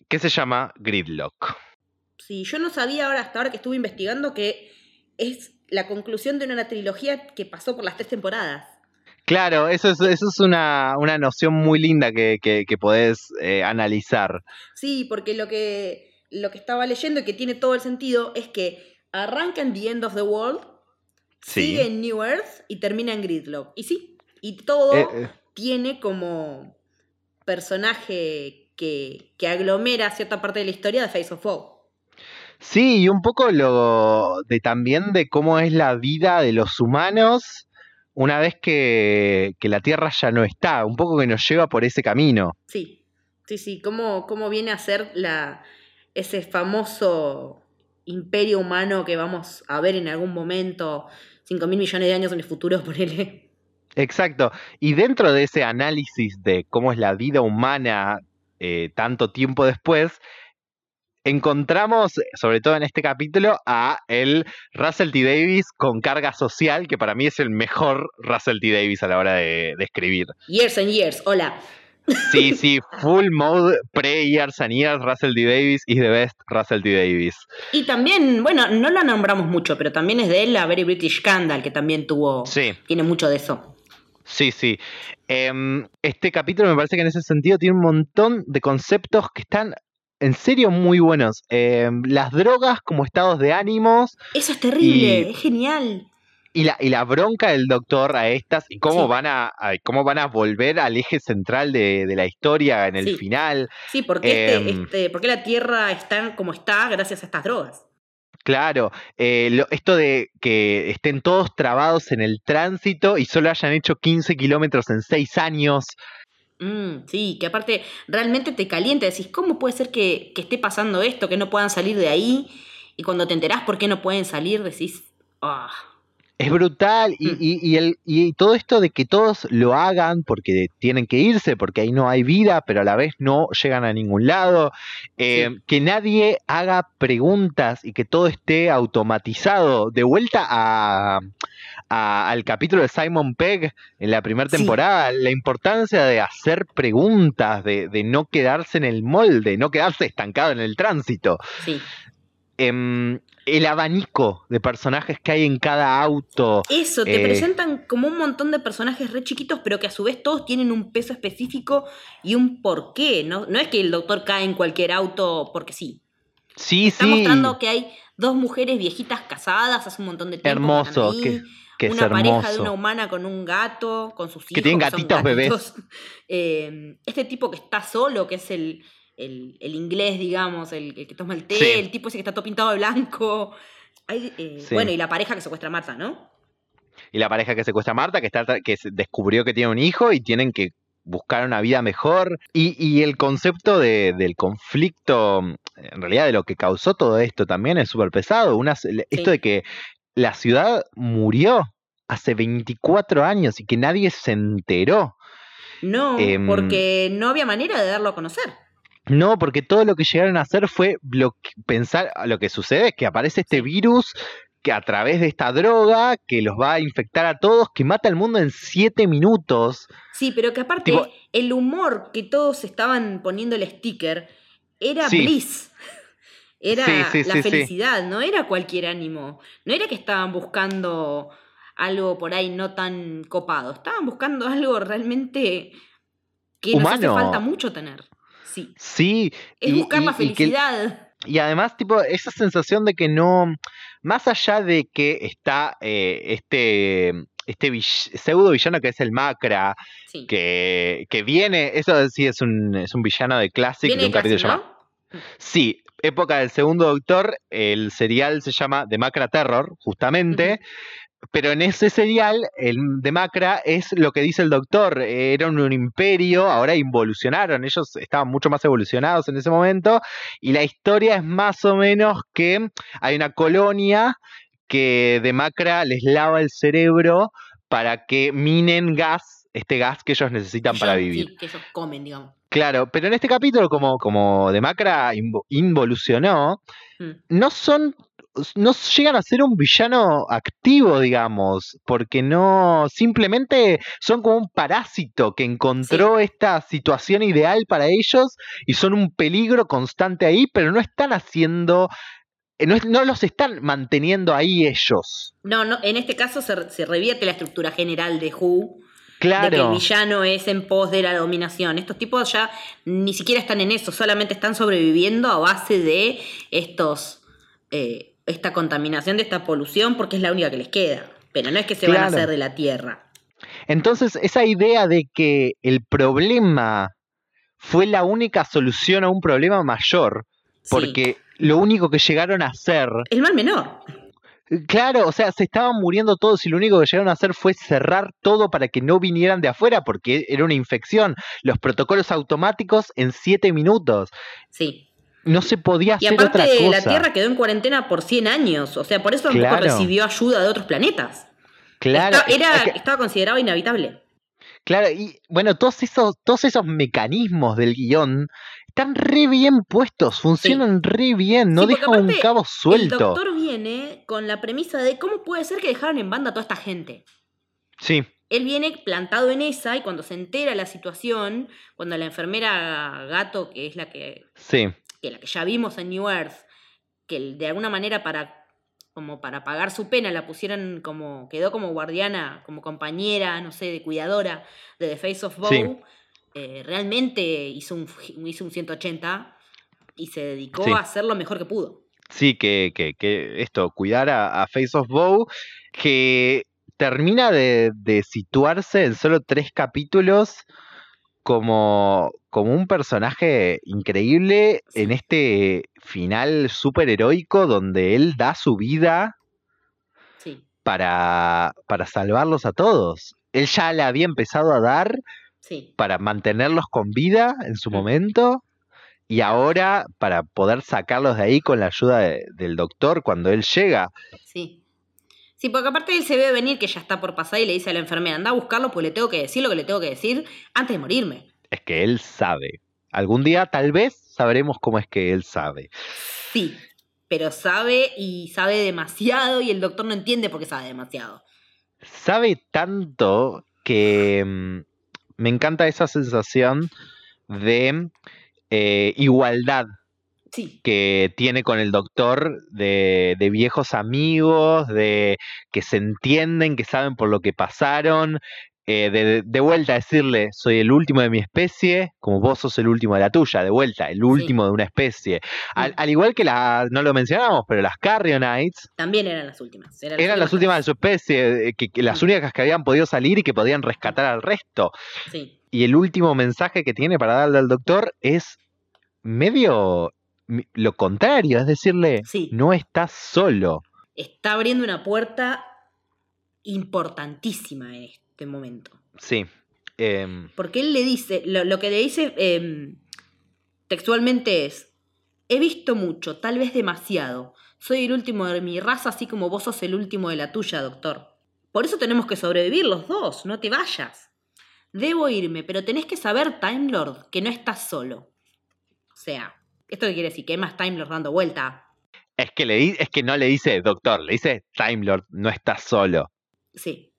que se llama Gridlock. Sí, yo no sabía ahora, hasta ahora que estuve investigando, que es la conclusión de una trilogía que pasó por las tres temporadas. Claro, eso es, eso es una, noción muy linda que, que, podés eh, analizar. Sí, porque lo que, lo que estaba leyendo y que tiene todo el sentido es que arranca en The End of the World, sigue en New Earth y termina en Gridlock. Y sí, y todo eh, eh. tiene como personaje que, que aglomera cierta parte de la historia de Face of Foe. Sí, y un poco lo de también de cómo es la vida de los humanos una vez que, la Tierra ya no está, un poco que nos lleva por ese camino. Sí, sí, sí, cómo, cómo viene a ser la, ese famoso imperio humano que vamos a ver en algún momento, 5 mil millones de años en el futuro, ponele. Exacto, y dentro de ese análisis de cómo es la vida humana eh, tanto tiempo después, encontramos, sobre todo en este capítulo, a el Russell T. Davis con carga social, que para mí es el mejor Russell T. Davis a la hora de, escribir. Years and years, hola. Sí, sí, full mode, prayers and years, Russell D. Davis is the best Russell D. Davis. Y también, bueno, no lo nombramos mucho, pero también es de él la Very British Scandal, que también tuvo, Sí. tiene mucho de eso. Sí, sí. Em, este capítulo me parece que en ese sentido tiene un montón de conceptos que están en serio muy buenos. Em, las drogas como estados de ánimos Eso es terrible, Y- es genial. y la, y la bronca del doctor a estas y cómo, Sí. van a, a- cómo van a volver al eje central de, de la historia en el Sí. final. Sí, porque, este, Em. este, porque la Tierra está como está gracias a estas drogas. Claro, eh, lo- esto de que estén todos trabados en el tránsito y solo hayan hecho 15 kilómetros en 6 años. Mm, sí, que aparte realmente te calienta, decís, ¿cómo puede ser que, que esté pasando esto, que no puedan salir de ahí? Y cuando te enterás por qué no pueden salir, decís, ah, Es brutal y, Mm. y- y el, y todo esto de que todos lo hagan porque tienen que irse, porque ahí no hay vida, pero a la vez no llegan a ningún lado, eh, Sí. que nadie haga preguntas y que todo esté automatizado. De vuelta a, a- al capítulo de Simon Pegg en la primera Sí. temporada, la importancia de hacer preguntas, de, de no quedarse en el molde, no quedarse estancado en el tránsito. sí. Em, el abanico de personajes que hay en cada auto. Eso, te Eh. presentan como un montón de personajes re chiquitos, pero que a su vez todos tienen un peso específico y un porqué. No, no es que el doctor cae en cualquier auto porque sí. Sí, Está sí. mostrando que hay dos mujeres viejitas casadas hace un montón de tiempo. que Hermoso, ahí, que, que es una pareja de una humana con un gato, con sus hijos. Que tienen son gatitos bebés. gatitos. Eh, este tipo que está solo, que es el, el, el inglés, digamos, el, el que toma el té, Sí. el tipo ese que está todo pintado de blanco. Hay, eh, Sí. Bueno, y la pareja que secuestra a Marta, ¿no? Y la pareja que secuestra a Marta, que, está, que descubrió que tiene un hijo y tienen que buscar una vida mejor. Y, y el concepto de- del conflicto, en realidad de lo que causó todo esto también es súper pesado. Una, Esto de que la ciudad murió hace 24 años y que nadie se enteró. No, Em, porque no había manera de darlo a conocer. No, porque todo lo que llegaron a hacer fue pensar, lo que sucede es que aparece este virus que a través de esta droga que los va a infectar a todos, que mata al mundo en siete minutos. Sí, pero que aparte Tipo- el humor que todos estaban poniendo el sticker era Sí. bliss. Era Sí, sí, la felicidad, no era cualquier ánimo. No era que estaban buscando algo por ahí no tan copado. Estaban buscando algo realmente que nos hace Humano. falta mucho tener. Sí. Sí. Es y- buscar y- la y que- felicidad. Y además, tipo, esa sensación de que no, más allá de que está eh, este, este vill- pseudo villano que es el Macra, Sí. que, que viene, eso sí es un, es un villano de Classic, de un capítulo llamado. Sí, época del segundo doctor, el serial se llama The Macra Terror, justamente. Pero en ese serial, el de Macra es lo que dice el doctor, era un, un imperio, ahora involucionaron, ellos estaban mucho más evolucionados en ese momento, y la historia es más o menos que hay una colonia que de Macra les lava el cerebro para que minen gas, este gas que ellos necesitan para vivir. sí, que ellos comen, digamos. Claro, pero en este capítulo, como, como de Macra invo- involucionó, Mm. no son. No llegan a ser un villano activo, digamos, porque no. Simplemente son como un parásito que encontró esta situación ideal para ellos y son un peligro constante ahí, pero no están haciendo. eh, No, no los están manteniendo ahí ellos. No, no, en este caso se, se revierte la estructura general de Who. de que el Claro. villano es en pos de la dominación. Estos tipos ya ni siquiera están en eso, solamente están sobreviviendo a base de estos eh, esta contaminación, de esta polución, porque es la única que les queda. Pero no es que se van a hacer de la tierra. Entonces, esa idea de que el problema fue la única solución a un problema mayor, Sí. porque lo único que llegaron a hacer, El mal menor. claro, o sea, se estaban muriendo todos y lo único que llegaron a hacer fue cerrar todo para que no vinieran de afuera, porque era una infección. Los protocolos automáticos en siete minutos. Sí. No se podía Y hacer otra aparte, cosa. la Tierra quedó en cuarentena por 100 años. O sea, por eso tampoco Claro. recibió ayuda de otros planetas. claro, Está- era, es que- estaba considerado inhabitable. Claro, y bueno, todos esos, todos esos mecanismos del guion están re bien puestos, funcionan re bien, no Sí, dejan un cabo El suelto. doctor viene con la premisa de cómo puede ser que dejaron en banda a toda esta gente. Sí. Él viene plantado en esa y cuando se entera la situación, cuando la enfermera Gato, que es la que, Sí. Que la que ya vimos en New Earth, que de alguna manera para como para pagar su pena la pusieron como quedó como guardiana, como compañera, no sé, de cuidadora de The Face of Bow, Sí. eh, realmente hizo un, hizo un 180 y se dedicó Sí. a hacer lo mejor que pudo. Sí, que, que, que esto, cuidar a, a Face of Bow, que termina de, de situarse en solo tres capítulos como, como un personaje increíble en este final súper heroico donde él da su vida Sí, para, para salvarlos a todos. Él ya le había empezado a dar sí. para mantenerlos con vida en su momento y ahora para poder sacarlos de ahí con la ayuda de- del doctor cuando él llega. Sí. Sí, porque aparte él se ve venir que ya está por pasar y le dice a la enfermera, anda a buscarlo porque le tengo que decir lo que le tengo que decir antes de morirme. Es que él sabe. Algún día tal vez sabremos cómo es que él sabe. Sí, pero sabe y sabe demasiado y el doctor no entiende por qué sabe demasiado. Sabe tanto que mm, me encanta esa sensación de eh, igualdad Sí, que tiene con el doctor de, de viejos amigos, de que se entienden, que saben por lo que pasaron, eh, de, de vuelta decirle, soy el último de mi especie, como vos sos el último de la tuya, de vuelta, el último de una especie. Al, al igual que la, no lo mencionamos, pero las Carrionites también eran las últimas. Eran, eran las últimas de su especie, eh, que, que las únicas que habían podido salir y que podían rescatar al resto. Y el último mensaje que tiene para darle al doctor es medio lo contrario, es decirle, Sí. no estás solo. está abriendo una puerta importantísima en este momento. Sí. em, Porque él le dice, lo, lo que le dice em, textualmente es, he visto mucho, tal vez demasiado. Soy el último de mi raza, así como vos sos el último de la tuya, doctor. Por eso tenemos que sobrevivir los dos, no te vayas. Debo irme, pero tenés que saber, Time Lord, que no estás solo. O sea, ¿esto qué quiere decir? Que hay más Time Lord dando vuelta. es, que le, es que no le dice doctor, le dice Time Lord, no estás solo. Sí.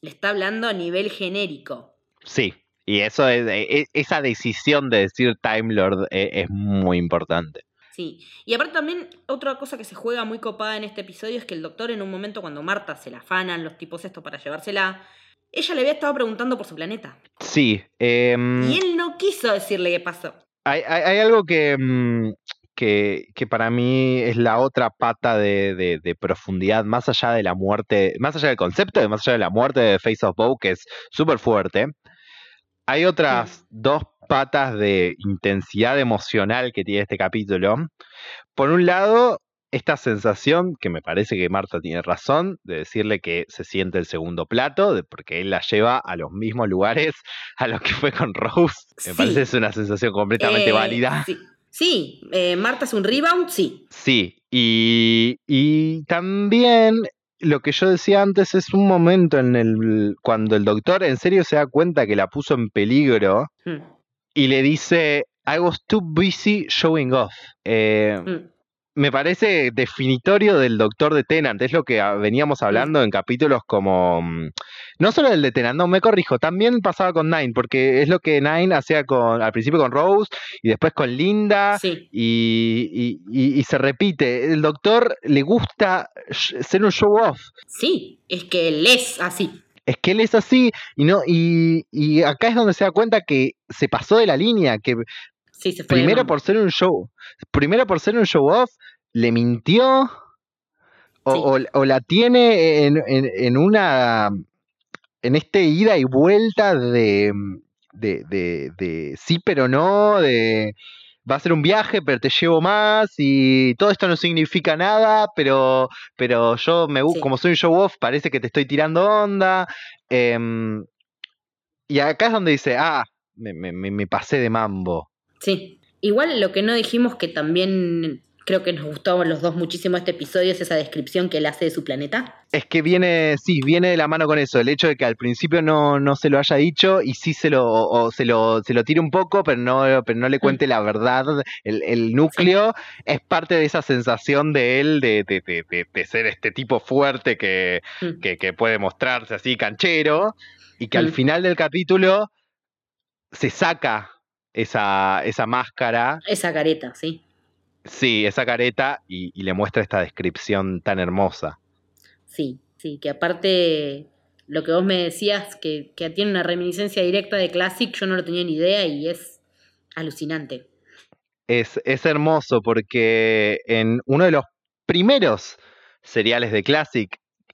Le está hablando a nivel genérico. Sí. Y eso es, e- e- esa decisión de decir Time Lord e- es, muy importante. Sí, y aparte también otra cosa que se juega muy copada en este episodio es que el doctor en un momento cuando Marta se la afanan los tipos estos para llevársela, ella le había estado preguntando por su planeta. Sí. em, Y él no quiso decirle qué pasó. Hay, hay- hay algo que, mm, que, que para mí es la otra pata de, de- de profundidad, más allá de la muerte, más allá del concepto de más allá de la muerte de Face of Bow, que es súper fuerte. Hay otras dos patas de intensidad emocional que tiene este capítulo. Por un lado, esta sensación, que me parece que Marta tiene razón, de decirle que se siente el segundo plato, de- porque él la lleva a los mismos lugares a los que fue con Rose. Me Sí. parece que es una sensación completamente Eh, válida. Sí, sí eh, Marta es un rebound, sí. Sí, y, y también lo que yo decía antes es un momento en el cuando el doctor en serio se da cuenta que la puso en peligro Mm, y le dice I was too busy showing off. Eh, mm, me parece definitorio del doctor de Tenant, es lo que ah, veníamos hablando en capítulos como... mm, No solo del de Tenant, no, me corrijo, también pasaba con Nine, porque es lo que Nine hacía con, al principio con Rose y después con Linda, Sí, y, y- y- y se repite, el doctor le gusta ser un show off. sí, es que él es así. Es que él es así y no y, y acá es donde se da cuenta que se pasó de la línea, que Sí, se fue de primero por ser un show, primero por ser un show off, le mintió o, Sí. o- o la tiene en, en- en una en este ida y vuelta de, de, de- de sí pero no, de va a ser un viaje pero te llevo más y todo esto no significa nada, pero, pero yo me Sí. como soy un show off parece que te estoy tirando onda. em, y acá es donde dice, ah, me- me- me pasé de mambo. Sí. Igual lo que no dijimos que también creo que nos gustó los dos muchísimo este episodio, es esa descripción que él hace de su planeta. Es que viene, sí, viene de la mano con eso, el hecho de que al principio no, no se lo haya dicho y sí se lo, se lo, se lo tire un poco, pero no, pero no le cuente mm. la verdad. El, núcleo es parte de esa sensación de él de, de, ser este tipo fuerte mm. que, que, puede mostrarse así canchero y que al mm. final del capítulo se saca esa, esa máscara. Esa careta, sí. Sí, esa careta y, le muestra esta descripción tan hermosa. Sí, sí, que aparte lo que vos me decías, que, que tiene una reminiscencia directa de Classic, yo no lo tenía ni idea y es alucinante. Es, es hermoso porque en uno de los primeros seriales de Classic,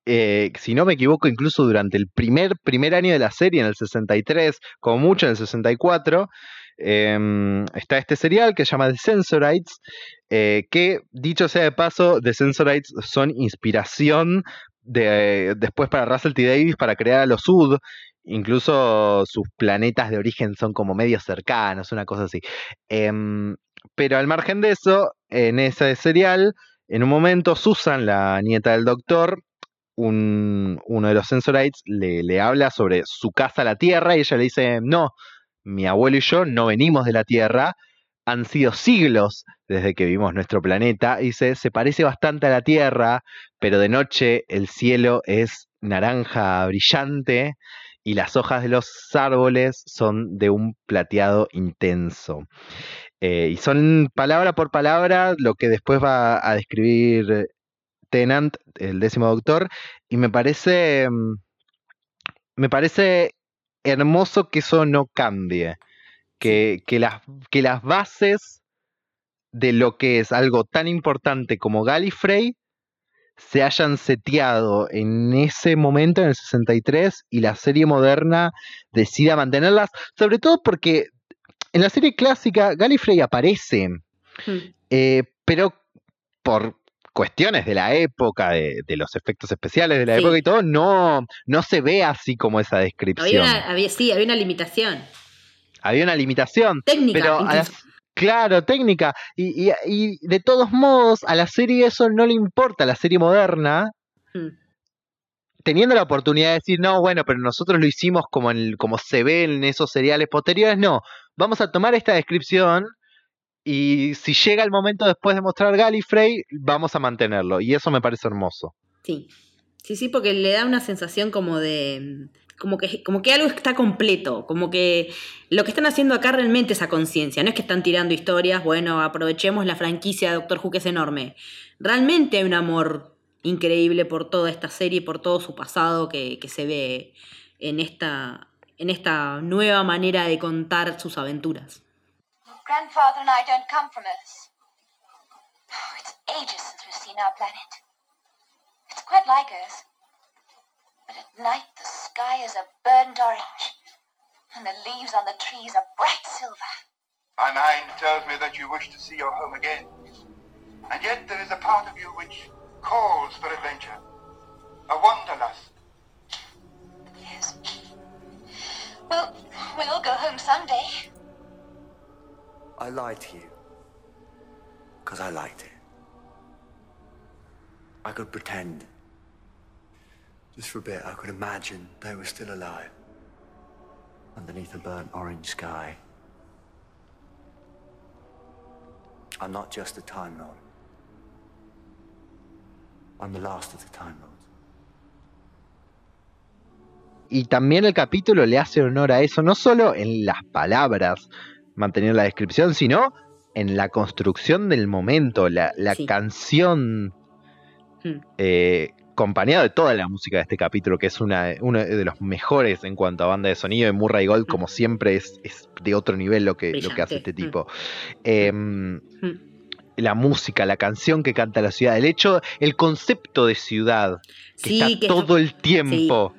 eh, si no me equivoco, incluso durante el primer, primer año de la serie, en el 63, como mucho en el 64, Em, está este serial que se llama The Sensorites, eh, que dicho sea de paso, The Sensorites son inspiración de, después para Russell T. Davis para crear a los Sud. Incluso sus planetas de origen son como medio cercanos, una cosa así. Em, pero al margen de eso, en ese serial, en un momento Susan, la nieta del doctor, uno de los Sensorites le, le habla sobre su casa a la Tierra y ella le dice, no, mi abuelo y yo no venimos de la Tierra, han sido siglos desde que vimos nuestro planeta. Dice, se parece bastante a la Tierra, pero de noche el cielo es naranja brillante y las hojas de los árboles son de un plateado intenso. Eh, y son palabra por palabra lo que después va a describir Tennant, el décimo doctor, y me parece, mm, me parece hermoso que eso no cambie. Que, que, las, que las bases de lo que es algo tan importante como Gallifrey se hayan seteado en ese momento, en el 63, y la serie moderna decida mantenerlas, sobre todo porque en la serie clásica Gallifrey aparece, hmm. eh, pero por cuestiones de la época, de, los efectos especiales de la época y todo, no, no se ve así como esa descripción. Había sí, había una limitación. Había una limitación. Técnica. Pero claro, técnica. Y, de todos modos, a la serie eso no le importa, a la serie moderna. Hmm. Teniendo la oportunidad de decir, no, bueno, pero nosotros lo hicimos como, en, como se ve en esos seriales posteriores, no. Vamos a tomar esta descripción y si llega el momento después de mostrar Gallifrey, vamos a mantenerlo. Y eso me parece hermoso. Sí. Sí, sí, porque le da una sensación como de. Como que, como que algo está completo, como que lo que están haciendo acá realmente es a conciencia, no es que están tirando historias, bueno, aprovechemos la franquicia de Doctor Who que es enorme. Realmente hay un amor increíble por toda esta serie, por todo su pasado que, que se ve en esta, en esta nueva manera de contar sus aventuras. Grandfather and I don't come from Earth. Oh, it's ages since we've seen our planet. It's quite like Earth. But at night the sky is a burnt orange, and the leaves on the trees are bright silver. My mind tells me that you wish to see your home again. And yet there is a part of you which calls for adventure. A wanderlust. Yes. Well, we'll go home someday. I lied to you. Because I liked it. I could pretend. Just for a bit, I could imagine they were still alive. Underneath a burnt orange sky. I'm not just a Time Lord. I'm the last of the Time Lords. Y también el capítulo le hace honor a eso, no solo en las palabras, mantener la descripción, sino en la construcción del momento, la, canción hmm. eh, acompañada de toda la música de este capítulo, que es una, uno de los mejores en cuanto a banda de sonido, de Murray Gold, como siempre, es, de otro nivel lo que, lo que hace este hmm. tipo. Em, la música, la canción que canta la ciudad, el hecho, el concepto de ciudad, que está todo el tiempo.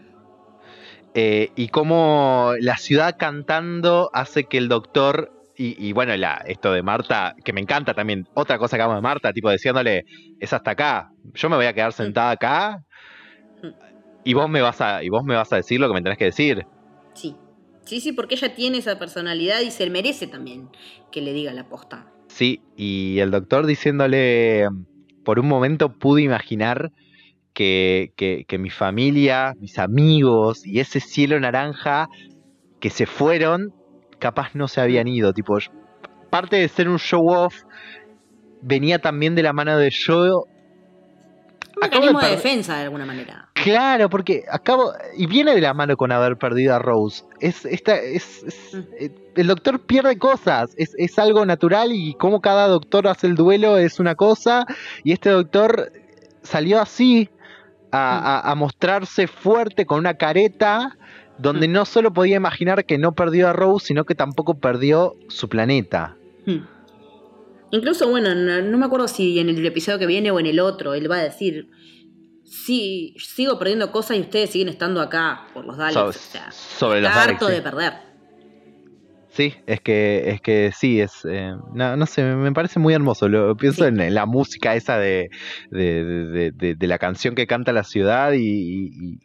Eh, y cómo la ciudad cantando hace que el doctor y, bueno, la, esto de Marta, que me encanta también, otra cosa que hago de Marta, tipo diciéndole, es hasta acá, yo me voy a quedar sentada acá y vos me vas a, y vos me vas a decir lo que me tenés que decir. Sí, sí, sí, porque ella tiene esa personalidad y se merece también que le diga la posta. Sí, y el doctor diciéndole, por un momento pude imaginar que, que, mi familia, mis amigos y ese cielo naranja que se fueron, capaz no se habían ido. Tipo, parte de ser un show off, venía también de la mano de yo. Un mecanismo de, defensa de alguna manera. Claro, porque acabo. Y viene de la mano con haber perdido a Rose. Es, esta, es, mm. eh, el doctor pierde cosas. Es, es, algo natural y como cada doctor hace el duelo es una cosa. Y este doctor salió así a, mostrarse fuerte con una careta donde no solo podía imaginar que no perdió a Rose, sino que tampoco perdió su planeta. Mm. Incluso, bueno, no, me acuerdo si en el episodio que viene o en el otro, él va a decir, sí, sigo perdiendo cosas y ustedes siguen estando acá por los Daleks. o sea, sobre los harto de perder. Sí, es que, es que sí, es. Eh, no, sé, me parece muy hermoso. Lo, pienso en, la música esa de, de, la canción que canta la ciudad y,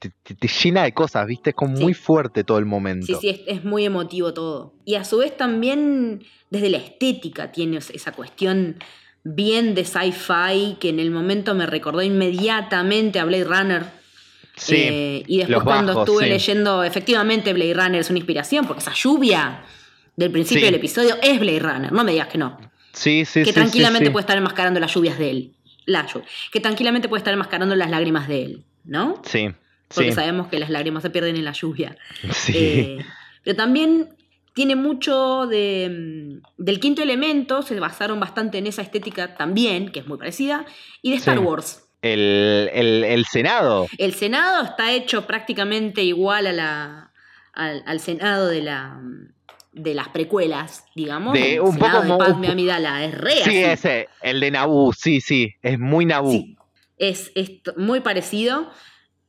te, llena de cosas, ¿viste? Es como muy fuerte todo el momento. Sí, sí, es, muy emotivo todo. Y a su vez también desde la estética tiene esa cuestión bien de sci-fi que en el momento me recordó inmediatamente a Blade Runner Sí, eh, y después cuando estuve leyendo, efectivamente Blade Runner es una inspiración, porque esa lluvia del principio del episodio es Blade Runner, no me digas que no. Sí, sí, que tranquilamente puede estar enmascarando las lluvias de él. La que tranquilamente puede estar enmascarando las lágrimas de él, ¿no? Sí. Porque sabemos que las lágrimas se pierden en la lluvia. Sí. Eh, pero también tiene mucho de, mm, del quinto elemento, se basaron bastante en esa estética también, que es muy parecida, y de Star Wars el, Senado. El Senado está hecho prácticamente igual a la, al, Senado de la de las precuelas, digamos. De un poco de Padme Amidala, es re Sí, ese, el de Naboo, sí, sí, es muy Naboo. Sí, es, muy parecido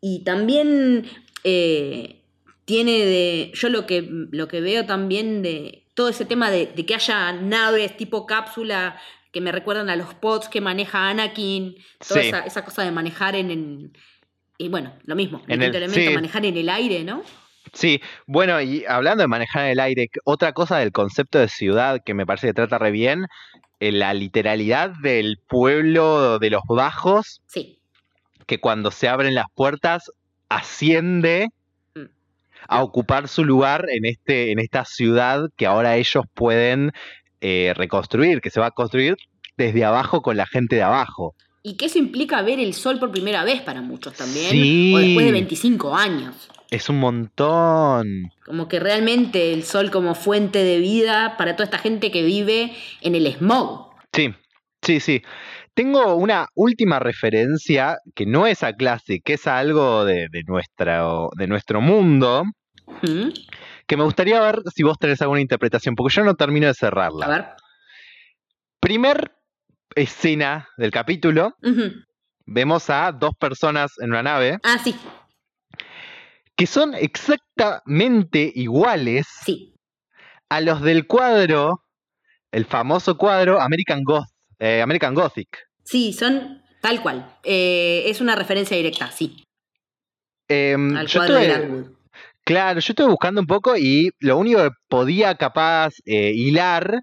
y también eh, tiene de, yo lo que, lo que veo también de todo ese tema de, de que haya naves tipo cápsula que me recuerdan a los pods que maneja Anakin, toda esa, cosa de manejar en, y bueno, lo mismo, el, elemento, manejar en el aire, ¿no? Sí, bueno, y hablando de manejar en el aire, otra cosa del concepto de ciudad que me parece que trata re bien, eh, la literalidad del pueblo de los bajos, sí. que cuando se abren las puertas asciende mm. a ocupar su lugar en, este, en esta ciudad que ahora ellos pueden eh, reconstruir, que se va a construir desde abajo con la gente de abajo. Y que eso implica ver el sol por primera vez para muchos también, o después de 25 años. Es un montón. Como que realmente el sol como fuente de vida para toda esta gente que vive en el smog. Sí, sí, sí. Tengo una última referencia que no es a clase, que es a algo de, de nuestro mundo que me gustaría ver si vos tenés alguna interpretación, porque yo no termino de cerrarla. A ver. Primer escena del capítulo, vemos a dos personas en una nave. Ah, sí. Que son exactamente iguales a los del cuadro, el famoso cuadro American, eh, American Gothic. Sí, son tal cual. Eh, es una referencia directa, sí. Em, Al cuadro de Claro, yo estuve buscando un poco y lo único que podía capaz eh, hilar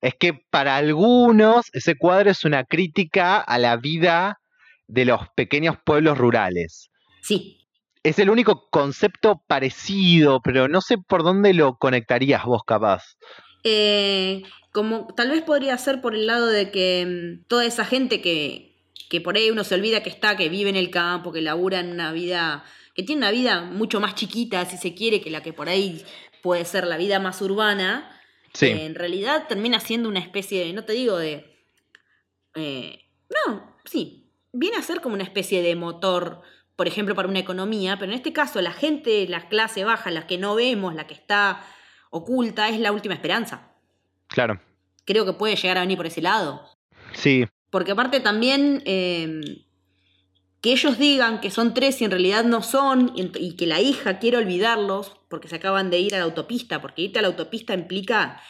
es que para algunos ese cuadro es una crítica a la vida de los pequeños pueblos rurales. Sí. Es el único concepto parecido, pero no sé por dónde lo conectarías vos capaz. Eh, como tal vez podría ser por el lado de que mm, toda esa gente que, que por ahí uno se olvida que está, que vive en el campo, que labura en una vida que tiene una vida mucho más chiquita, si se quiere, que la que por ahí puede ser la vida más urbana, eh, en realidad termina siendo una especie de, no te digo de... Eh, no, sí, viene a ser como una especie de motor, por ejemplo, para una economía, pero en este caso la gente, la clase baja, la que no vemos, la que está oculta, es la última esperanza. Claro. Creo que puede llegar a venir por ese lado. Sí. Porque aparte también eh, que ellos digan que son tres y en realidad no son, y que la hija quiere olvidarlos porque se acaban de ir a la autopista, porque irte a la autopista implica,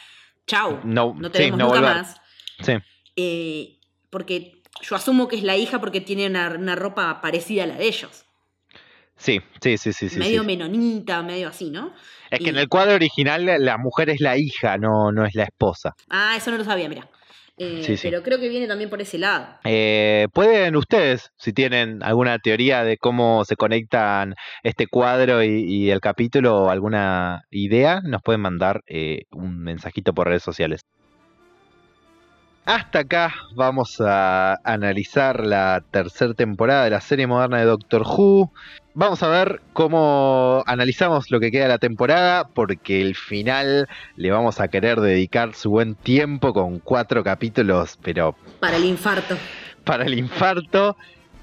chau, no, no te vemos nunca más. Sí. Eh, porque yo asumo que es la hija porque tiene una, ropa parecida a la de ellos. Sí, sí, sí, sí. Medio menonita, medio así, ¿no? Es que en el cuadro original la mujer es la hija, no, no es la esposa. Ah, eso no lo sabía, mira. Eh, pero creo que viene también por ese lado. Eh, pueden ustedes, si tienen alguna teoría de cómo se conectan este cuadro y, el capítulo o alguna idea, nos pueden mandar eh, un mensajito por redes sociales. Hasta acá vamos a analizar la tercera temporada de la serie moderna de Doctor Who. Vamos a ver cómo analizamos lo que queda de la temporada, porque el final le vamos a querer dedicar su buen tiempo con cuatro capítulos, pero... Para el infarto. Para el infarto.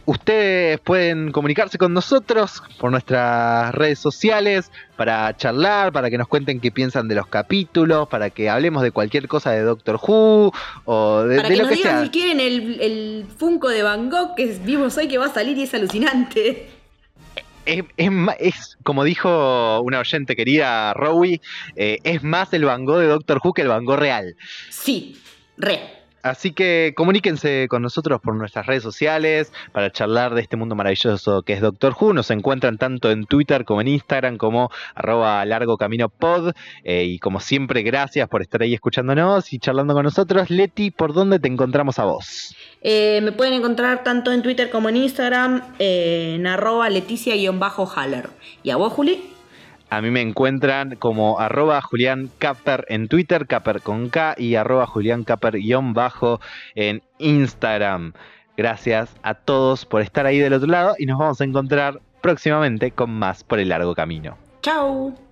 Ustedes pueden comunicarse con nosotros por nuestras redes sociales para charlar, para que nos cuenten qué piensan de los capítulos, para que hablemos de cualquier cosa de Doctor Who o de, para que lo nos que digan sea. si quieren el, el Funko de Van Gogh que vimos hoy que va a salir y es alucinante. Es, es, como dijo una oyente querida, Rowie, eh, es más el Van Gogh de Doctor Who que el Van Gogh real. Sí, re. Así que comuníquense con nosotros por nuestras redes sociales para charlar de este mundo maravilloso que es Doctor Who. Nos encuentran tanto en Twitter como en Instagram como arroba largo camino pod. Eh, y como siempre, gracias por estar ahí escuchándonos y charlando con nosotros. Leti, ¿por dónde te encontramos a vos? Eh, me pueden encontrar tanto en Twitter como en Instagram eh, en arroba leticia-haller. ¿Y a vos, Juli? A mí me encuentran como arroba Julián en Twitter, Caper con K y arroba Julián guion bajo en Instagram. Gracias a todos por estar ahí del otro lado y nos vamos a encontrar próximamente con más por el largo camino. Chao.